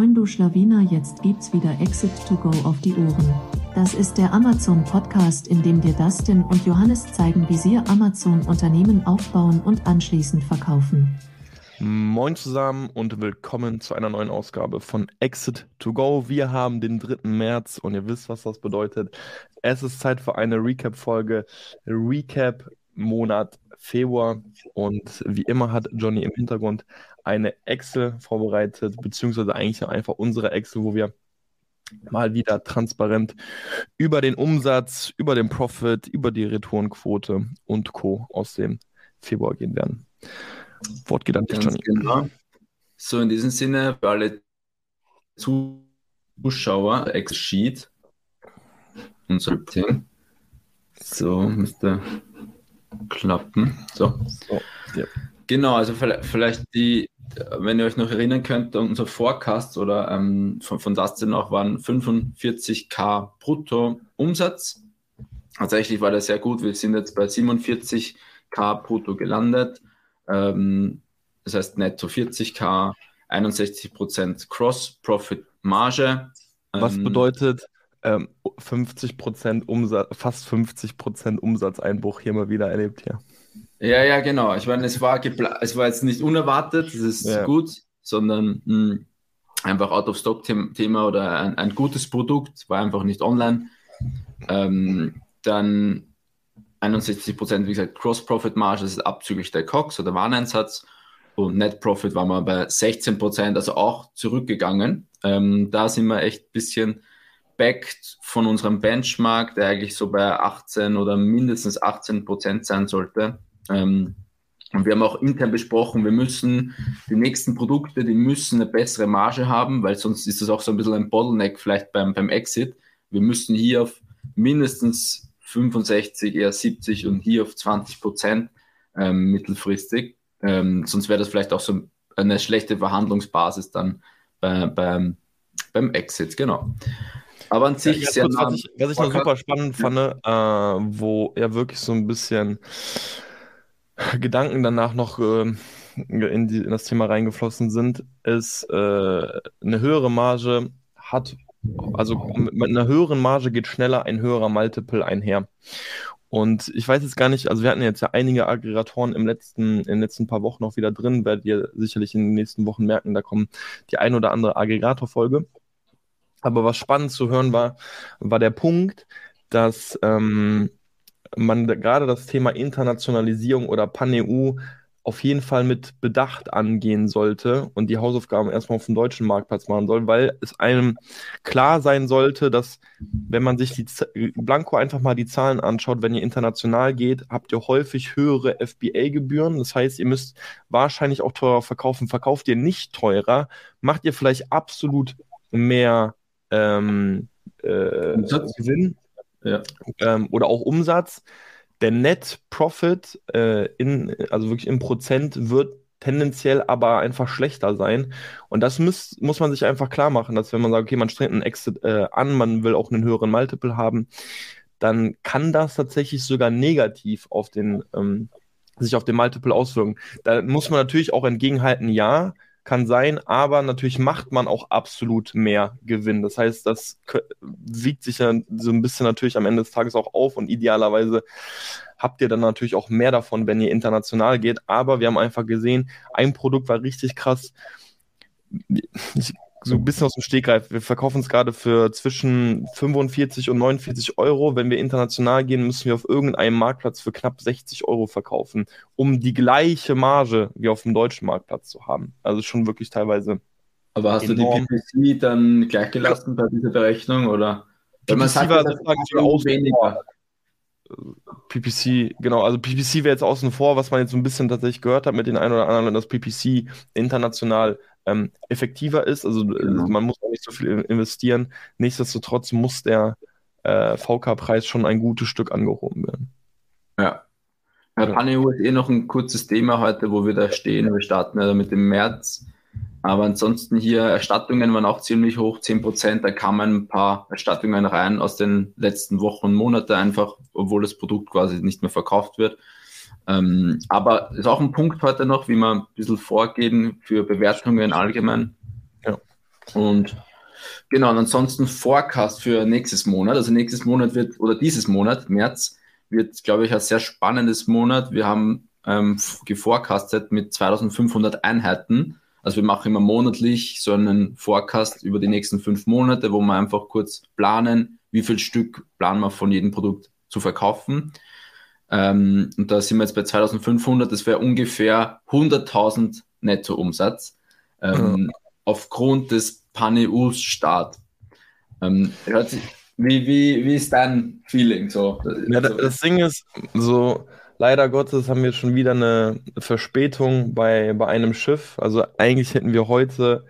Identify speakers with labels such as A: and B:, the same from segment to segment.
A: Moin du Schlawiner, jetzt gibt's wieder Exit to Go auf die Ohren. Das ist der Amazon Podcast, in dem dir Dustin und Johannes zeigen, wie sie Amazon Unternehmen aufbauen und anschließend verkaufen.
B: Moin zusammen und willkommen zu einer neuen Ausgabe von Exit to Go. Wir haben den 3. März und ihr wisst, was das bedeutet. Es ist Zeit für eine Recap-Folge. Recap Monat Februar. Und wie immer hat Johnny im Hintergrund eine Excel vorbereitet, beziehungsweise eigentlich einfach unsere Excel, wo wir mal wieder transparent über den Umsatz, über den Profit, über die Retourenquote und Co. aus dem Februar gehen werden. Wort geht an dich, Johnny. Genau.
C: So, in diesem Sinne, für alle Zuschauer, Excel-Sheet, unser Team. So, müsste klappen. So. so ja. Genau, also vielleicht die, wenn ihr euch noch erinnern könnt, unser Forecast oder ähm, von, von Dustin auch waren 45k brutto Umsatz. Tatsächlich war das sehr gut. Wir sind jetzt bei 47k brutto gelandet. Ähm, das heißt netto 40k, 61% Cross-Profit-Marge.
B: Was ähm, bedeutet ähm, 50% Umsatz, fast 50% Umsatzeinbruch hier mal wieder erlebt hier?
C: Ja, ja, genau. Ich meine, es war, es war jetzt nicht unerwartet, das ist ja. gut, sondern mh, hm, einfach Out-of-Stock-Thema oder ein, ein, gutes Produkt, war einfach nicht online. Ähm, dann 61 Prozent, wie gesagt, Cross-Profit-Marge, das ist abzüglich der COX oder Wareneinsatz. Und Net Profit war mal bei 16 Prozent, also auch zurückgegangen. Ähm, da sind wir echt ein bisschen backed von unserem Benchmark, der eigentlich so bei 18 oder mindestens 18 Prozent sein sollte. Ähm, und wir haben auch intern besprochen, wir müssen die nächsten Produkte, die müssen eine bessere Marge haben, weil sonst ist das auch so ein bisschen ein Bottleneck vielleicht beim, beim Exit. Wir müssen hier auf mindestens 65, eher 70 und hier auf 20 Prozent ähm, mittelfristig. Ähm, sonst wäre das vielleicht auch so eine schlechte Verhandlungsbasis dann bei, beim, beim Exit, genau.
B: Aber an sich ja, sehr kurz, was ich, was ich noch super spannend fand, äh, wo ja wirklich so ein bisschen Gedanken danach noch äh, in, die, in, das Thema reingeflossen sind, ist äh, eine höhere Marge hat also mit einer höheren Marge geht schneller ein höherer Multiple einher. Und ich weiß jetzt gar nicht, also wir hatten jetzt ja einige Aggregatoren im letzten, in den letzten paar Wochen noch wieder drin, werdet ihr sicherlich in den nächsten Wochen merken, da kommen die ein oder andere Aggregatorfolge. Aber was spannend zu hören war, war der Punkt, dass ähm, man gerade das Thema Internationalisierung oder Pan-EU auf jeden Fall mit Bedacht angehen sollte und die Hausaufgaben erstmal auf dem deutschen Marktplatz machen soll, weil es einem klar sein sollte, dass wenn man sich die Blanco einfach mal die Zahlen anschaut, wenn ihr international geht, habt ihr häufig höhere FBA-Gebühren. Das heißt, ihr müsst wahrscheinlich auch teurer verkaufen. Verkauft ihr nicht teurer, macht ihr vielleicht absolut mehr ähm, äh, Gewinn ähm, oder auch Umsatz der Net Profit äh, in, also wirklich im Prozent wird tendenziell aber einfach schlechter sein. Und das muss, muss man sich einfach klar machen, dass wenn man sagt, okay, man strengt einen Exit äh, an, man will auch einen höheren Multiple haben, dann kann das tatsächlich sogar negativ auf den, ähm, sich auf den Multiple auswirken. Da muss man natürlich auch entgegenhalten, ja, kann sein, aber natürlich macht man auch absolut mehr Gewinn. Das heißt, das wiegt sich ja so ein bisschen natürlich am Ende des Tages auch auf und idealerweise habt ihr dann natürlich auch mehr davon, wenn ihr international geht. Aber wir haben einfach gesehen, ein Produkt war richtig krass. Ich so ein bisschen aus dem Stegreif. Wir verkaufen es gerade für zwischen 45 und 49 Euro. Wenn wir international gehen, müssen wir auf irgendeinem Marktplatz für knapp 60 Euro verkaufen, um die gleiche Marge wie auf dem deutschen Marktplatz zu haben. Also schon wirklich teilweise.
C: Aber hast enorm. du die PPC dann gleich gelassen bei dieser Berechnung oder? Weil man sagt, war
B: sozusagen weniger. PPC, genau, also PPC wäre jetzt außen vor, was man jetzt so ein bisschen tatsächlich gehört hat mit den ein oder anderen, dass PPC international ähm, effektiver ist. Also äh, genau. man muss auch nicht so viel investieren. Nichtsdestotrotz muss der äh, VK-Preis schon ein gutes Stück angehoben werden.
C: Ja. Ja, Paneo ist eh noch ein kurzes Thema heute, wo wir da stehen. Wir starten ja mit dem März. Aber ansonsten hier Erstattungen waren auch ziemlich hoch, 10%. Da kamen ein paar Erstattungen rein aus den letzten Wochen und Monaten einfach, obwohl das Produkt quasi nicht mehr verkauft wird. Ähm, aber ist auch ein Punkt heute noch, wie man ein bisschen vorgehen für Bewertungen allgemein.
B: Ja.
C: Und genau, und ansonsten Forecast für nächstes Monat. Also nächstes Monat wird, oder dieses Monat, März, wird, glaube ich, ein sehr spannendes Monat. Wir haben ähm, geforecastet mit 2500 Einheiten. Also wir machen immer monatlich so einen Forecast über die nächsten fünf Monate, wo wir einfach kurz planen, wie viel Stück planen wir von jedem Produkt zu verkaufen. Ähm, und da sind wir jetzt bei 2500, das wäre ungefähr 100.000 Nettoumsatz ähm, ja. aufgrund des Pan-EU-Start. Ähm, wie, wie, wie ist dein Feeling so?
B: Ja, das Ding ist, so leider Gottes haben wir schon wieder eine Verspätung bei, bei einem Schiff. Also eigentlich hätten wir heute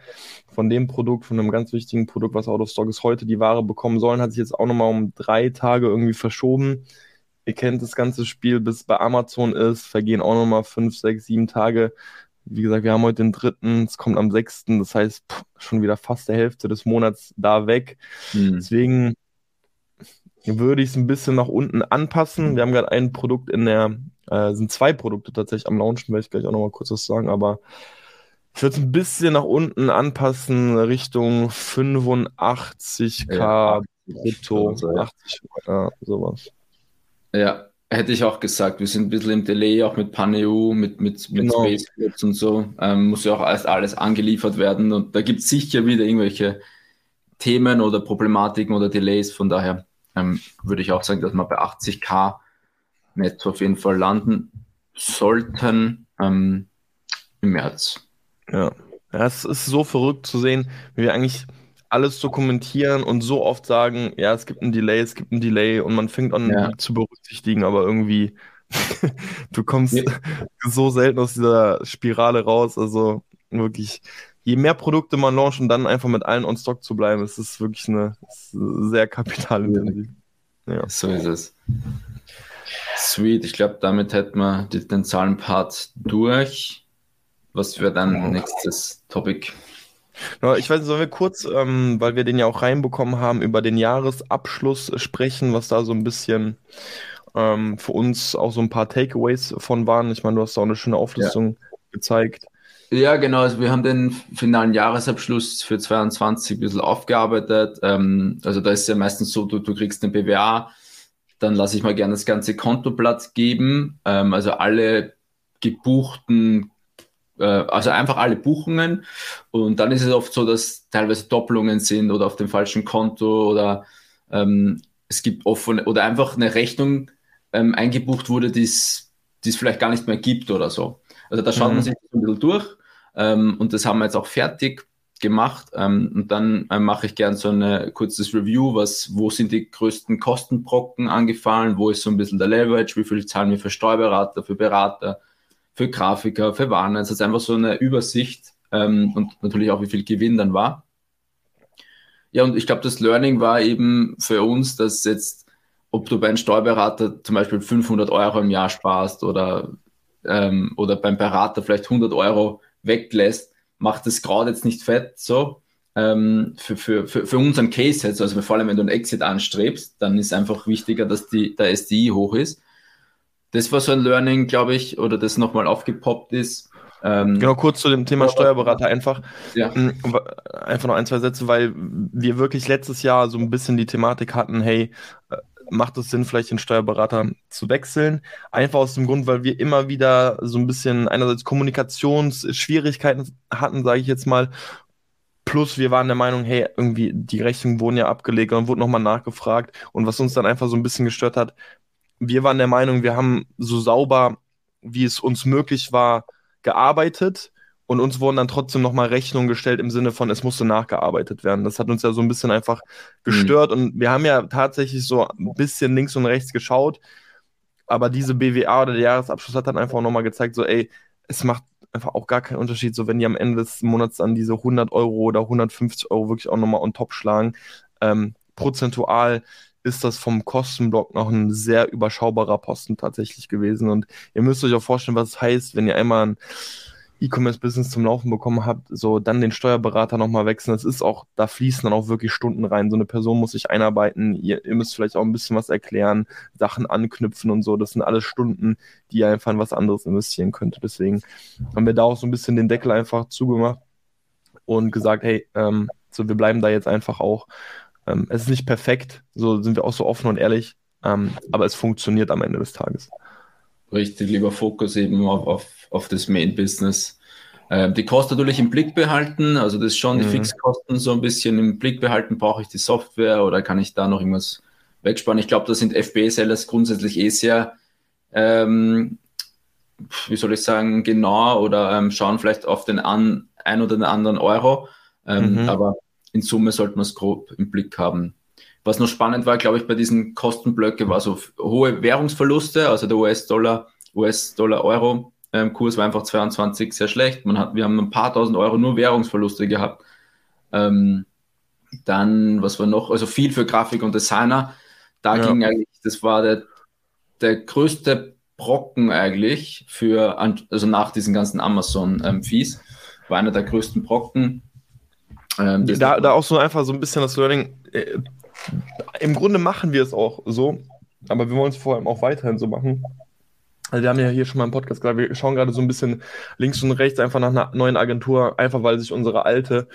B: von dem Produkt, von einem ganz wichtigen Produkt, was out of stock ist, heute die Ware bekommen sollen, hat sich jetzt auch nochmal um drei Tage irgendwie verschoben. Ihr kennt das ganze Spiel, bis bei Amazon ist, vergehen auch nochmal fünf, sechs, sieben Tage. Wie gesagt, wir haben heute den dritten, es kommt am sechsten, das heißt pff, schon wieder fast der Hälfte des Monats da weg. Hm. Deswegen würde ich es ein bisschen nach unten anpassen. Wir haben gerade ein Produkt in der, äh, sind zwei Produkte tatsächlich am Launchen, werde ich gleich auch nochmal kurz was sagen, aber ich würde es ein bisschen nach unten anpassen, Richtung 85k ja, brutto, 80, ja, sowas.
C: Ja, hätte ich auch gesagt. Wir sind ein bisschen im Delay, auch mit PanEU, mit, mit, mit genau. Space und so. Ähm, muss ja auch erst alles angeliefert werden. Und da gibt es sicher wieder irgendwelche Themen oder Problematiken oder Delays. Von daher ähm, würde ich auch sagen, dass wir bei 80k netto auf jeden Fall landen sollten ähm, im März.
B: Ja. ja, es ist so verrückt zu sehen, wie wir eigentlich alles dokumentieren und so oft sagen, ja, es gibt ein Delay, es gibt ein Delay und man fängt an ja. zu berücksichtigen, aber irgendwie du kommst ja. so selten aus dieser Spirale raus. Also wirklich, je mehr Produkte man launcht und dann einfach mit allen on Stock zu bleiben, ist es wirklich eine sehr kapitalintensiv.
C: Ja. So ist es. Sweet, ich glaube, damit hätten wir den Zahlenpart durch. Was wäre dann nächstes Topic?
B: Ich weiß nicht, sollen wir kurz, ähm, weil wir den ja auch reinbekommen haben, über den Jahresabschluss sprechen, was da so ein bisschen ähm, für uns auch so ein paar Takeaways von waren. Ich meine, du hast da auch eine schöne Auflistung ja. gezeigt.
C: Ja, genau. Also wir haben den finalen Jahresabschluss für 22 ein bisschen aufgearbeitet. Ähm, also da ist ja meistens so, du, du kriegst eine BWA, dann lasse ich mal gerne das ganze Kontoblatt geben. Ähm, also alle gebuchten also einfach alle Buchungen. Und dann ist es oft so, dass teilweise Doppelungen sind oder auf dem falschen Konto oder ähm, es gibt offene oder einfach eine Rechnung ähm, eingebucht wurde, die es vielleicht gar nicht mehr gibt oder so. Also da schaut mhm. man sich ein bisschen durch ähm, und das haben wir jetzt auch fertig gemacht ähm, und dann ähm, mache ich gern so ein kurzes Review, was, wo sind die größten Kostenbrocken angefallen, wo ist so ein bisschen der Leverage, wie viel zahlen wir für Steuerberater, für Berater, für Grafiker, für Warner. Es ist einfach so eine Übersicht ähm, und natürlich auch, wie viel Gewinn dann war. Ja, und ich glaube, das Learning war eben für uns, dass jetzt, ob du bei einem Steuerberater zum Beispiel 500 Euro im Jahr sparst oder, ähm, oder beim Berater vielleicht 100 Euro weglässt, macht das gerade jetzt nicht fett so. Ähm, für, für, für, für unseren Case jetzt, also vor allem wenn du einen Exit anstrebst, dann ist einfach wichtiger, dass die, der SDI hoch ist das war so ein Learning, glaube ich, oder das nochmal aufgepoppt ist.
B: Ähm, genau, kurz zu dem Thema Steuerberater einfach. Ja. Mm, einfach noch ein, zwei Sätze, weil wir wirklich letztes Jahr so ein bisschen die Thematik hatten, hey, äh, macht es Sinn, vielleicht den Steuerberater zu wechseln? Einfach aus dem Grund, weil wir immer wieder so ein bisschen einerseits Kommunikationsschwierigkeiten hatten, sage ich jetzt mal. Plus wir waren der Meinung, hey, irgendwie die Rechnungen wurden ja abgelegt und wurde nochmal nachgefragt. Und was uns dann einfach so ein bisschen gestört hat, wir waren der Meinung, wir haben so sauber, wie es uns möglich war, gearbeitet und uns wurden dann trotzdem nochmal Rechnungen gestellt im Sinne von, es musste nachgearbeitet werden. Das hat uns ja so ein bisschen einfach gestört mhm. und wir haben ja tatsächlich so ein bisschen links und rechts geschaut, aber diese BWA oder der Jahresabschluss hat dann einfach nochmal gezeigt, so ey, es macht einfach auch gar keinen Unterschied, so wenn die am Ende des Monats dann diese 100 Euro oder 150 Euro wirklich auch nochmal on top schlagen, ähm, prozentual ist das vom Kostenblock noch ein sehr überschaubarer Posten tatsächlich gewesen. Und ihr müsst euch auch vorstellen, was es heißt, wenn ihr einmal ein E-Commerce-Business zum Laufen bekommen habt, so dann den Steuerberater nochmal wechseln. Das ist auch, da fließen dann auch wirklich Stunden rein. So eine Person muss sich einarbeiten. Ihr, ihr müsst vielleicht auch ein bisschen was erklären, Sachen anknüpfen und so. Das sind alles Stunden, die ihr einfach in was anderes investieren könnt. Deswegen haben wir da auch so ein bisschen den Deckel einfach zugemacht und gesagt, hey, ähm, So, wir bleiben da jetzt einfach auch. Ähm, es ist nicht perfekt, so sind wir auch so offen und ehrlich, ähm, aber es funktioniert am Ende des Tages.
C: Richtig, lieber Fokus eben auf, auf, auf das Main-Business. Ähm, die Kosten natürlich im Blick behalten, also das schon die mhm. Fixkosten so ein bisschen im Blick behalten. Brauche ich die Software oder kann ich da noch irgendwas wegsparen? Ich glaube, da sind FBA-Sellers grundsätzlich eh sehr, ähm, wie soll ich sagen, genau oder ähm, schauen vielleicht auf den an, ein oder den anderen Euro. Ähm, mhm. Aber in Summe sollte man es grob im Blick haben. Was noch spannend war, glaube ich, bei diesen Kostenblöcke war so hohe Währungsverluste, also der US-Dollar, US-Dollar-Euro. Ähm, Kurs war einfach 22 sehr schlecht. Man hat, wir haben ein paar tausend Euro nur Währungsverluste gehabt. Ähm, dann, was war noch? Also viel für Grafik und Designer. Da ja. ging eigentlich, das war der, der größte Brocken eigentlich für, also nach diesen ganzen Amazon-Fees, ähm, war einer der größten Brocken.
B: Ähm, da, da auch so einfach so ein bisschen das Learning. Äh, Im Grunde machen wir es auch so, aber wir wollen es vor allem auch weiterhin so machen. Also wir haben ja hier schon mal im Podcast gesagt, wir schauen gerade so ein bisschen links und rechts einfach nach einer neuen Agentur, einfach weil sich unsere alte,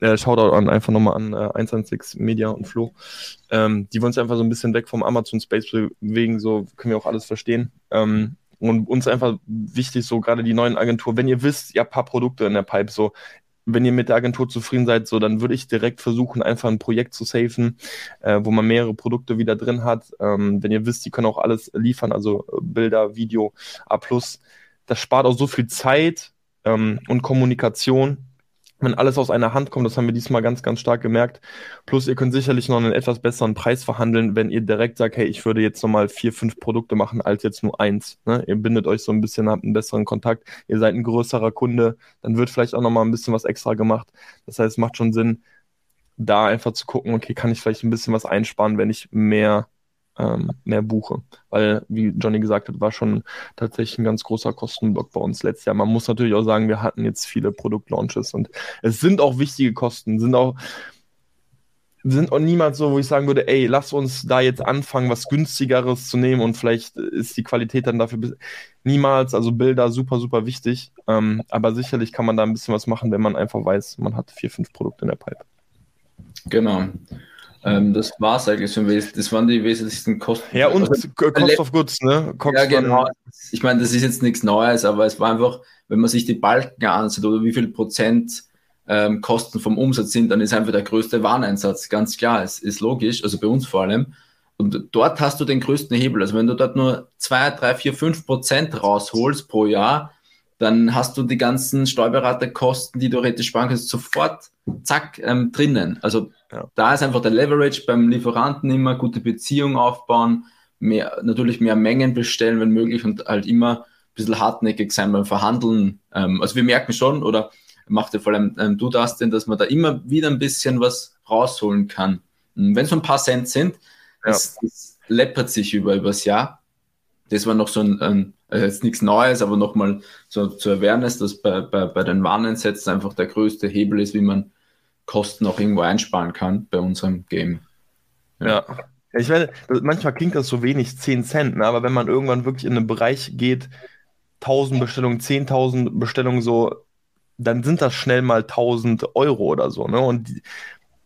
B: äh, Shoutout an, einfach nochmal an äh, 116 Media und Flo, ähm, die wollen uns einfach so ein bisschen weg vom Amazon Space bewegen, so können wir auch alles verstehen. Ähm, und uns einfach wichtig, so gerade die neuen Agentur, wenn ihr wisst, ihr habt ein paar Produkte in der Pipe, so wenn ihr mit der Agentur zufrieden seid, so dann würde ich direkt versuchen, einfach ein Projekt zu safen, äh, wo man mehrere Produkte wieder drin hat. Ähm, wenn ihr wisst, die können auch alles liefern, also äh, Bilder, Video, A+. Das spart auch so viel Zeit ähm, und Kommunikation wenn alles aus einer Hand kommt, das haben wir diesmal ganz, ganz stark gemerkt. Plus, ihr könnt sicherlich noch einen etwas besseren Preis verhandeln, wenn ihr direkt sagt, hey, ich würde jetzt nochmal vier, fünf Produkte machen, als jetzt nur eins. Ne? Ihr bindet euch so ein bisschen, habt einen besseren Kontakt, ihr seid ein größerer Kunde, dann wird vielleicht auch nochmal ein bisschen was extra gemacht. Das heißt, es macht schon Sinn, da einfach zu gucken, okay, kann ich vielleicht ein bisschen was einsparen, wenn ich mehr ähm, mehr buche. Weil, wie Johnny gesagt hat, war schon tatsächlich ein ganz großer Kostenblock bei uns letztes Jahr. Man muss natürlich auch sagen, wir hatten jetzt viele Produktlaunches und es sind auch wichtige Kosten, sind auch sind auch niemals so, wo ich sagen würde, ey, lass uns da jetzt anfangen, was günstigeres zu nehmen und vielleicht ist die Qualität dann dafür niemals, also Bilder super, super wichtig, ähm, aber sicherlich kann man da ein bisschen was machen, wenn man einfach weiß, man hat vier, fünf Produkte in der Pipe.
C: Genau. Ähm, das war es eigentlich schon. Das waren die wesentlichsten Kosten.
B: Ja, und also, Cost of Goods, ne?
C: Cox ja, genau. Ich meine, das ist jetzt nichts Neues, aber es war einfach, wenn man sich die Balken ansieht oder wie viel Prozent ähm, Kosten vom Umsatz sind, dann ist einfach der größte Wareneinsatz, ganz klar. Es ist logisch, also bei uns vor allem. Und dort hast du den größten Hebel. Also wenn du dort nur 2, 3, 4, 5 Prozent rausholst pro Jahr, dann hast du die ganzen Steuerberaterkosten, die du theoretisch sparen kannst, sofort, zack, ähm, drinnen. Also ja. da ist einfach der Leverage beim Lieferanten immer, gute Beziehung aufbauen, mehr, natürlich mehr Mengen bestellen, wenn möglich, und halt immer ein bisschen hartnäckig sein beim Verhandeln. Ähm, also wir merken schon, oder macht ja vor allem ähm, du das denn, dass man da immer wieder ein bisschen was rausholen kann. Wenn es so ein paar Cent sind, ja. das, das läppert sich über übers Jahr. Das war noch so ein, ein also jetzt nichts Neues, aber nochmal so zur Awareness, dass bei, bei, bei den Warneinsätzen einfach der größte Hebel ist, wie man Kosten auch irgendwo einsparen kann bei unserem Game.
B: Ja. ja. Ich meine, manchmal klingt das so wenig, 10 Cent, ne? aber wenn man irgendwann wirklich in einen Bereich geht, 1000 Bestellungen, 10.000 Bestellungen so, dann sind das schnell mal 1000 Euro oder so. Ne? Und die,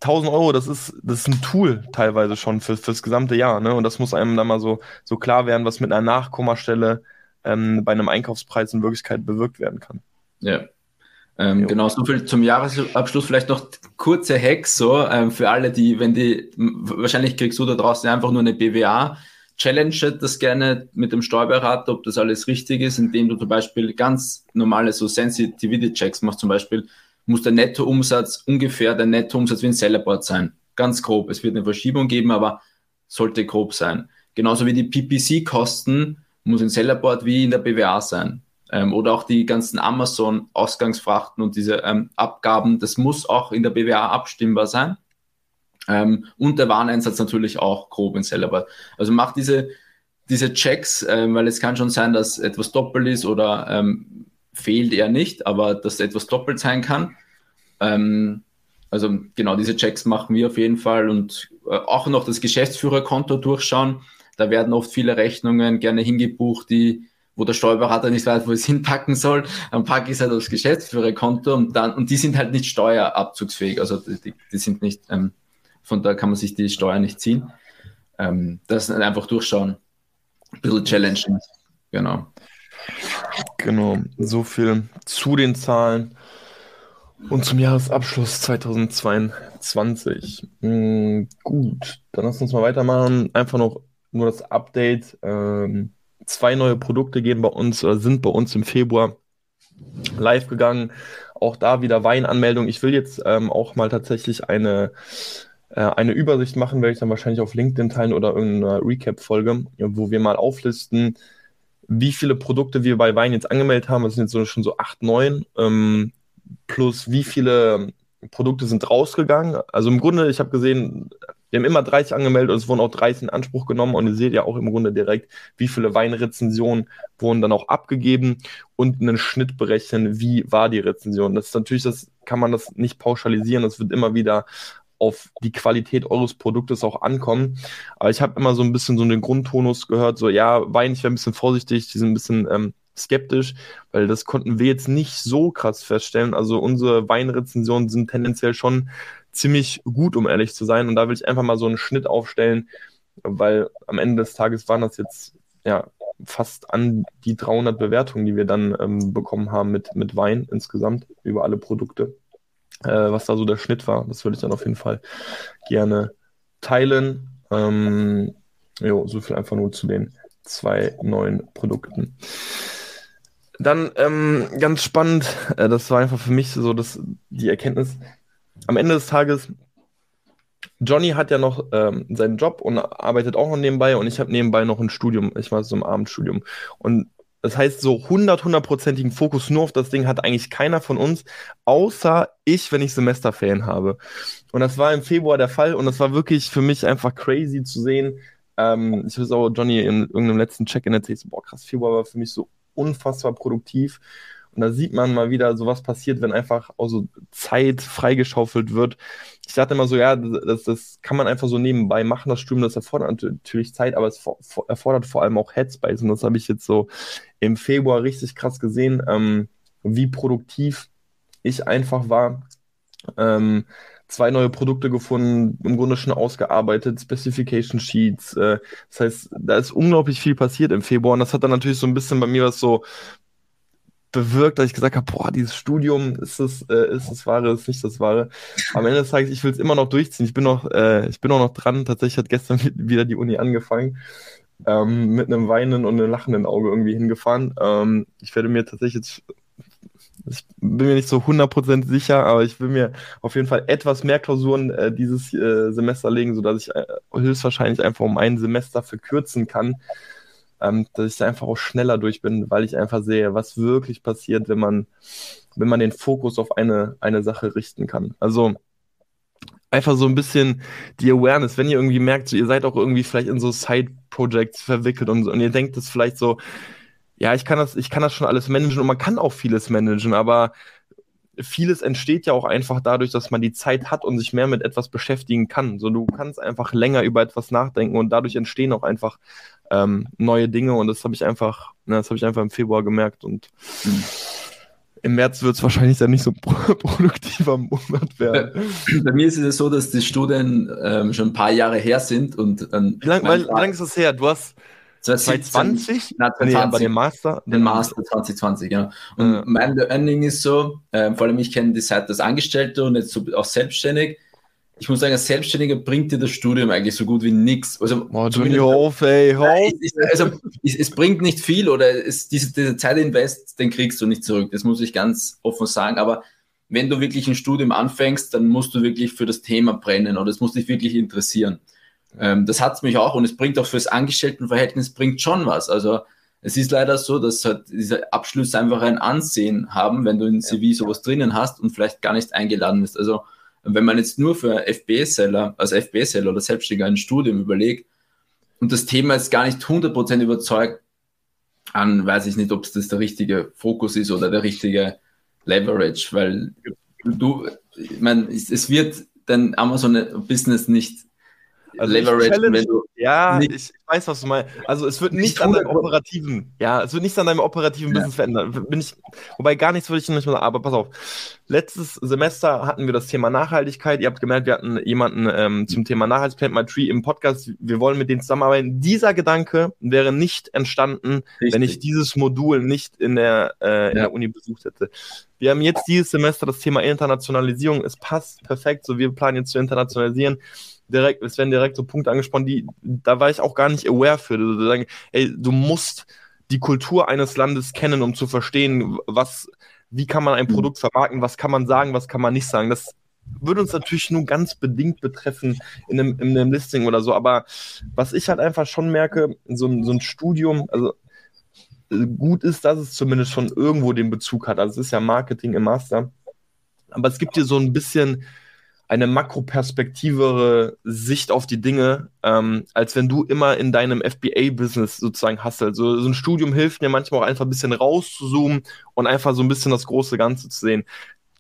B: 1000 Euro, das ist, das ist ein Tool teilweise schon für, fürs gesamte Jahr. Ne? Und das muss einem dann mal so, so klar werden, was mit einer Nachkommastelle ähm, bei einem Einkaufspreis in Wirklichkeit bewirkt werden kann.
C: Ja. Ähm, genau, so viel zum Jahresabschluss. Vielleicht noch kurze Hacks so ähm, für alle, die, wenn die, wahrscheinlich kriegst du da draußen einfach nur eine BWA. Challenge das gerne mit dem Steuerberater, ob das alles richtig ist, indem du zum Beispiel ganz normale so Sensitivity-Checks machst. Zum Beispiel muss der Nettoumsatz ungefähr der Nettoumsatz wie ein Sellerboard sein. Ganz grob. Es wird eine Verschiebung geben, aber sollte grob sein. Genauso wie die PPC-Kosten muss ein Sellerboard wie in der BWA sein. Ähm, oder auch die ganzen Amazon-Ausgangsfrachten und diese ähm, Abgaben, das muss auch in der BWA abstimmbar sein. Ähm, und der Wareneinsatz natürlich auch grob in Sellerboard. Also macht diese, diese Checks, ähm, weil es kann schon sein, dass etwas doppelt ist oder ähm, fehlt eher nicht, aber dass etwas doppelt sein kann. Ähm, also genau diese Checks machen wir auf jeden Fall und äh, auch noch das Geschäftsführerkonto durchschauen da werden oft viele Rechnungen gerne hingebucht, die wo der Steuerberater nicht weiß, wo es hinpacken soll, dann packe ich es halt aufs Geschäftsführerkonto und dann, und die sind halt nicht steuerabzugsfähig, also die, die sind nicht, ähm, von da kann man sich die Steuer nicht ziehen. Ähm, das einfach durchschauen. Ein bisschen challengen. Genau.
B: Genau, so viel zu den Zahlen und zum Jahresabschluss 2022. Hm, gut, dann lass uns mal weitermachen. Einfach noch nur das Update. Ähm, zwei neue Produkte gehen bei uns oder sind bei uns im Februar live gegangen. Auch da wieder Weinanmeldung. Ich will jetzt ähm, auch mal tatsächlich eine, äh, eine Übersicht machen, werde ich dann wahrscheinlich auf LinkedIn teilen oder irgendeine Recap-Folge, wo wir mal auflisten, wie viele Produkte wir bei Wein jetzt angemeldet haben. Das sind jetzt so, schon so acht, neun. Ähm, plus wie viele Produkte sind rausgegangen. Also im Grunde, ich habe gesehen, wir haben immer 30 angemeldet und es wurden auch 30 in Anspruch genommen und ihr seht ja auch im Grunde direkt, wie viele Weinrezensionen wurden dann auch abgegeben und einen Schnitt berechnen, wie war die Rezension. Das ist natürlich, das kann man das nicht pauschalisieren, das wird immer wieder auf die Qualität eures Produktes auch ankommen. Aber ich habe immer so ein bisschen so den Grundtonus gehört, so ja, Wein, ich wäre ein bisschen vorsichtig, die sind ein bisschen ähm, skeptisch, weil das konnten wir jetzt nicht so krass feststellen. Also unsere Weinrezensionen sind tendenziell schon ziemlich gut, um ehrlich zu sein. Und da will ich einfach mal so einen Schnitt aufstellen, weil am Ende des Tages waren das jetzt ja fast an die 300 Bewertungen, die wir dann ähm, bekommen haben mit, mit Wein insgesamt über alle Produkte. Äh, was da so der Schnitt war, das würde ich dann auf jeden Fall gerne teilen. Ähm, jo, so viel einfach nur zu den zwei neuen Produkten. Dann ähm, ganz spannend, äh, das war einfach für mich so das, die Erkenntnis. Am Ende des Tages, Johnny hat ja noch ähm, seinen Job und arbeitet auch noch nebenbei und ich habe nebenbei noch ein Studium, ich war so im Abendstudium. Und das heißt, so 100, 100%igen Fokus nur auf das Ding hat eigentlich keiner von uns, außer ich, wenn ich Semesterferien habe. Und das war im Februar der Fall und das war wirklich für mich einfach crazy zu sehen. Ähm, ich habe auch Johnny in irgendeinem letzten Check-in erzählt, so, boah krass, Februar war für mich so unfassbar produktiv. Und da sieht man mal wieder, so was passiert, wenn einfach auch so Zeit freigeschaufelt wird. Ich dachte immer so, ja, das, das kann man einfach so nebenbei machen, das Studium, das erfordert natürlich Zeit, aber es erfordert vor allem auch Headspace. Und das habe ich jetzt so im Februar richtig krass gesehen, ähm, wie produktiv ich einfach war. Ähm, zwei neue Produkte gefunden, im Grunde schon ausgearbeitet, Specification Sheets. Äh, das heißt, da ist unglaublich viel passiert im Februar und das hat dann natürlich so ein bisschen bei mir was so bewirkt, dass ich gesagt habe, boah, dieses Studium ist das, äh, ist das Wahre, ist nicht das Wahre. Am Ende des Tages, ich will es immer noch durchziehen. Ich bin noch, äh, ich bin auch noch dran. Tatsächlich hat gestern wieder die Uni angefangen. Ähm, mit einem weinenden und einem lachenden Auge irgendwie hingefahren. Ähm, ich werde mir tatsächlich jetzt ich bin mir nicht so 100% sicher, aber ich will mir auf jeden Fall etwas mehr Klausuren äh, dieses äh, Semester legen, sodass ich äh, höchstwahrscheinlich einfach um ein Semester verkürzen kann, ähm, dass ich da einfach auch schneller durch bin, weil ich einfach sehe, was wirklich passiert, wenn man, wenn man den Fokus auf eine, eine Sache richten kann. Also einfach so ein bisschen die Awareness, wenn ihr irgendwie merkt, so, ihr seid auch irgendwie vielleicht in so Side-Projects verwickelt und, und ihr denkt das vielleicht so, ja, ich kann das, ich kann das schon alles managen und man kann auch vieles managen, aber vieles entsteht ja auch einfach dadurch, dass man die Zeit hat und sich mehr mit etwas beschäftigen kann. So, du kannst einfach länger über etwas nachdenken und dadurch entstehen auch einfach ähm, neue Dinge und das habe ich einfach, ne, das habe ich einfach im Februar gemerkt und mhm. im März wird es wahrscheinlich dann nicht so produktiver Monat werden.
C: Bei mir ist es so, dass die Studien ähm, schon ein paar Jahre her sind und
B: ähm, wie lange lang ist das her? Du hast 2020? Na, 2020 nee, bei dem Master?
C: Den Master 2020, ja. Und ja. mein Learning ist so, äh, vor allem ich kenne die Seite als Angestellter und jetzt so auch selbstständig. Ich muss sagen, als Selbstständiger bringt dir das Studium eigentlich so gut wie nichts. Also,
B: oh, auf, ey, auf.
C: Also, es, es, bringt nicht viel oder es, diese, diese Zeitinvest, den kriegst du nicht zurück. Das muss ich ganz offen sagen. Aber wenn du wirklich ein Studium anfängst, dann musst du wirklich für das Thema brennen oder es muss dich wirklich interessieren. Ähm, das hat es mich auch und es bringt auch fürs Angestelltenverhältnis bringt schon was. Also es ist leider so, dass halt diese Abschlüsse einfach ein Ansehen haben, wenn du in CV sowas drinnen hast und vielleicht gar nicht eingeladen bist. Also wenn man jetzt nur für FBA-Seller, also FBA-Seller oder Selbstständiger ein Studium überlegt und das Thema ist gar nicht 100% überzeugt, dann weiß ich nicht, ob es das der richtige Fokus ist oder der richtige Leverage, weil du, ich meine, es wird dein Amazon-Business nicht
B: also Leverage, wenn du
C: ja, ich,
B: weiß, was du meinst. Also es wird nicht an deinem operativen, ja, es wird nicht an deinem operativen ja. Business verändern. Bin ich, wobei gar nichts würde ich nicht mehr sagen, aber pass auf. Letztes Semester hatten wir das Thema Nachhaltigkeit. Ihr habt gemerkt, wir hatten jemanden ähm, zum Thema Nachhaltigkeit, My Tree im Podcast. Wir wollen mit denen zusammenarbeiten. Dieser Gedanke wäre nicht entstanden, Richtig. wenn ich dieses Modul nicht in der, äh, in ja. der Uni besucht hätte. Wir haben jetzt dieses Semester das Thema Internationalisierung. Es passt perfekt. So, wir planen jetzt zu internationalisieren direkt, es werden direkt so Punkte angesprochen, die, da war ich auch gar nicht aware für. Du, sagen, ey, du musst die Kultur eines Landes kennen, um zu verstehen, was, wie kann man ein mhm. Produkt vermarkten, was kann man sagen, was kann man nicht sagen. Das würde uns natürlich nur ganz bedingt betreffen in einem, in einem Listing oder so. Aber was ich halt einfach schon merke, so, so ein Studium, also gut ist, dass es zumindest schon irgendwo den Bezug hat. Also es ist ja Marketing im Master. Aber es gibt dir so ein bisschen eine makroperspektivere Sicht auf die Dinge, ähm, als wenn du immer in deinem FBA-Business sozusagen hast. Also so ein Studium hilft mir manchmal auch einfach ein bisschen rauszuzoomen und einfach so ein bisschen das große Ganze zu sehen.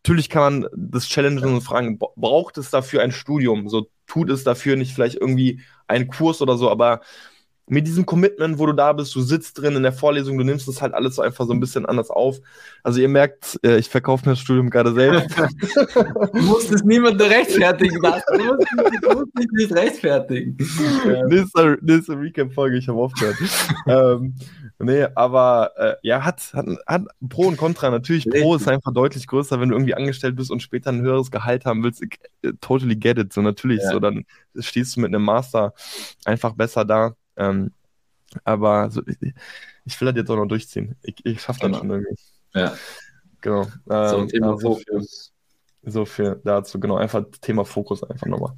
B: Natürlich kann man das challengen und fragen, braucht es dafür ein Studium? So tut es dafür nicht vielleicht irgendwie einen Kurs oder so, aber mit diesem Commitment, wo du da bist, du sitzt drin in der Vorlesung, du nimmst das halt alles so einfach so ein bisschen anders auf. Also ihr merkt, äh, ich verkaufe mir das Studium gerade selbst.
C: du musst es niemandem rechtfertigen, was? Du musst, du musst dich nicht rechtfertigen.
B: nächste, nächste Recap-Folge, ich habe aufgehört. ähm, nee, aber äh, ja, hat, hat, hat Pro und Contra. Natürlich. Pro ist einfach deutlich größer, wenn du irgendwie angestellt bist und später ein höheres Gehalt haben willst. Äh, totally get it. So natürlich, ja. so dann stehst du mit einem Master einfach besser da. Ähm, aber so, ich, ich, will das jetzt auch noch durchziehen. Ich, ich schaffe das genau. schon irgendwie.
C: Ja.
B: Genau. Ähm, so, Thema so Fokus. Viel, so viel dazu, genau. Einfach Thema Fokus einfach nochmal.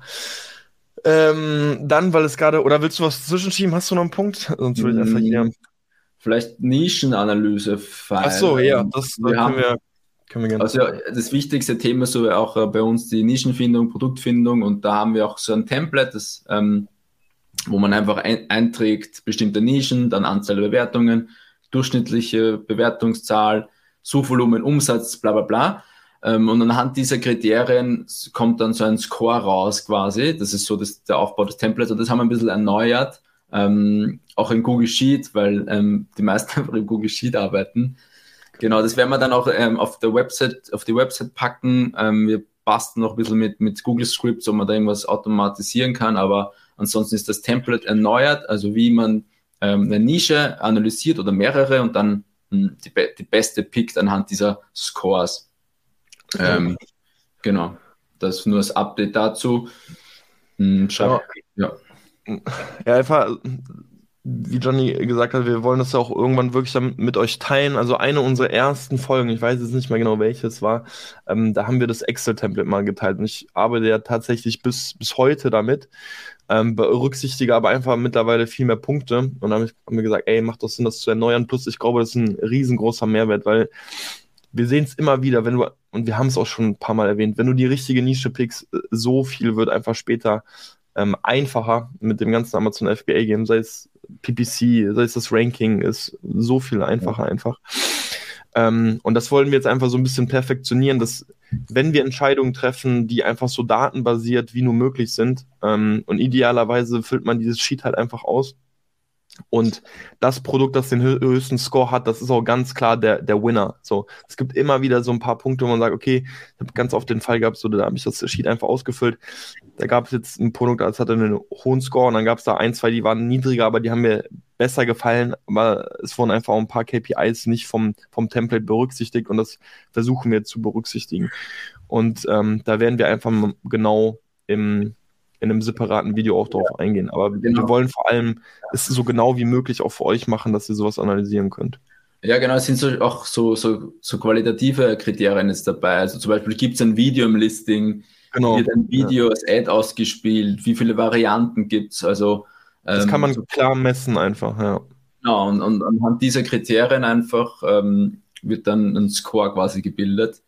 B: Ähm, dann, weil es gerade, oder willst du was zwischenschieben? Hast du noch einen Punkt? Sonst würde ich einfach hier. Mm,
C: vielleicht Nischenanalyse.
B: Ach so, ja, das, wir haben, wir, können wir gerne.
C: Also das wichtigste Thema so auch äh, bei uns die Nischenfindung, Produktfindung und da haben wir auch so ein Template, das ähm, wo man einfach ein, einträgt bestimmte Nischen, dann Anzahl der Bewertungen, durchschnittliche Bewertungszahl, Suchvolumen, Umsatz, bla bla bla. Ähm, und anhand dieser Kriterien kommt dann so ein Score raus quasi. Das ist so das, der Aufbau des Templates und das haben wir ein bisschen erneuert. Ähm, auch in Google Sheet, weil ähm, die meisten einfach in Google Sheet arbeiten. Genau, das werden wir dann auch ähm, auf der Website, auf die Website packen. Ähm, wir basteln noch ein bisschen mit, mit Google Scripts, ob man da irgendwas automatisieren kann, aber Ansonsten ist das Template erneuert, also wie man ähm, eine Nische analysiert oder mehrere und dann mh, hm, die, die beste pickt anhand dieser Scores. Ähm, genau, das ist nur das Update dazu.
B: Hm, ja. ja. ja, einfach wie Johnny gesagt hat, wir wollen das ja auch irgendwann wirklich mit euch teilen. Also eine unserer ersten Folgen, ich weiß jetzt nicht mehr genau welches war, ähm, da haben wir das Excel-Template mal geteilt. Und ich arbeite ja tatsächlich bis, bis heute damit ähm, berücksichtige aber einfach mittlerweile viel mehr Punkte. Und dann habe ich hab mir gesagt, ey, macht doch Sinn, das zu erneuern. Plus, ich glaube, das ist ein riesengroßer Mehrwert, weil wir sehen es immer wieder, wenn du, und wir haben es auch schon ein paar Mal erwähnt, wenn du die richtige Nische pickst, so viel wird einfach später ähm, einfacher mit dem ganzen Amazon FBA Game, sei es PPC, sei es das Ranking, ist so viel einfacher ja. einfach. Ähm, und das wollen wir jetzt einfach so ein bisschen perfektionieren, dass wenn wir Entscheidungen treffen, die einfach so datenbasiert wie nur möglich sind, ähm, und idealerweise füllt man dieses Sheet halt einfach aus, und das Produkt, das den höchsten Score hat, das ist auch ganz klar der, der Winner. So, es gibt immer wieder so ein paar Punkte, wo man sagt, okay, ich habe ganz oft den Fall gehabt, so, da habe ich das Sheet einfach ausgefüllt. Da gab es jetzt ein Produkt, das hatte einen hohen Score und dann gab es da ein, zwei, die waren niedriger, aber die haben mir besser gefallen, aber es wurden einfach auch ein paar KPIs nicht vom, vom Template berücksichtigt und das versuchen wir zu berücksichtigen. Und ähm, da werden wir einfach genau im, in einem separaten Video auch darauf ja. eingehen. Aber genau. wir wollen vor allem es so genau wie möglich auch für euch machen, dass ihr sowas analysieren könnt.
C: Ja, genau, es sind so, auch so, so, so qualitative Kriterien jetzt dabei. Also zum Beispiel gibt es ein Video im Listing, genau. wird ein Video als Ad ausgespielt, wie viele Varianten gibt es. Also,
B: das ähm, kann man so, klar messen einfach, ja.
C: Genau, und, und anhand dieser Kriterien einfach ähm, wird dann ein Score quasi gebildet,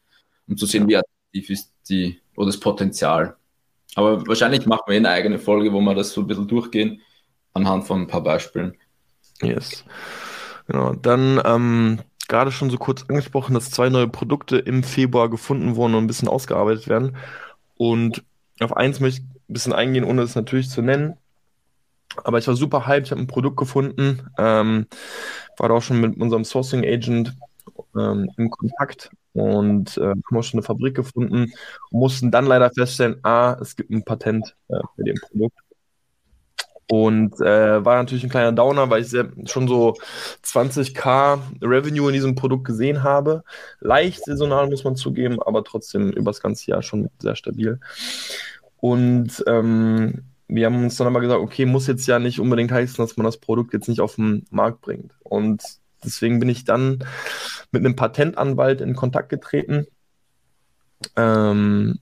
C: um zu sehen, wie attraktiv ist die oder das Potenzial. Aber wahrscheinlich machen wir eine eigene Folge, wo wir das so ein bisschen durchgehen, anhand von ein paar Beispielen.
B: Yes. Genau. Dann ähm, gerade schon so kurz angesprochen, dass zwei neue Produkte im Februar gefunden wurden und ein bisschen ausgearbeitet werden. Und auf eins möchte ich ein bisschen eingehen, ohne es natürlich zu nennen. Aber ich war super hyped, ich habe ein Produkt gefunden, ähm, war da auch schon mit unserem Sourcing Agent ähm, in Kontakt und äh, haben auch schon eine Fabrik gefunden mussten dann leider feststellen, ah, es gibt ein Patent äh, für dem Produkt. Und äh, war natürlich ein kleiner Downer, weil ich schon so 20k Revenue in diesem Produkt gesehen habe. Leicht saisonal muss man zugeben, aber trotzdem über das ganze Jahr schon sehr stabil. Und ähm, wir haben uns dann aber gesagt, okay, muss jetzt ja nicht unbedingt heißen, dass man das Produkt jetzt nicht auf den Markt bringt. Und deswegen bin ich dann mit einem Patentanwalt in Kontakt getreten. Ähm,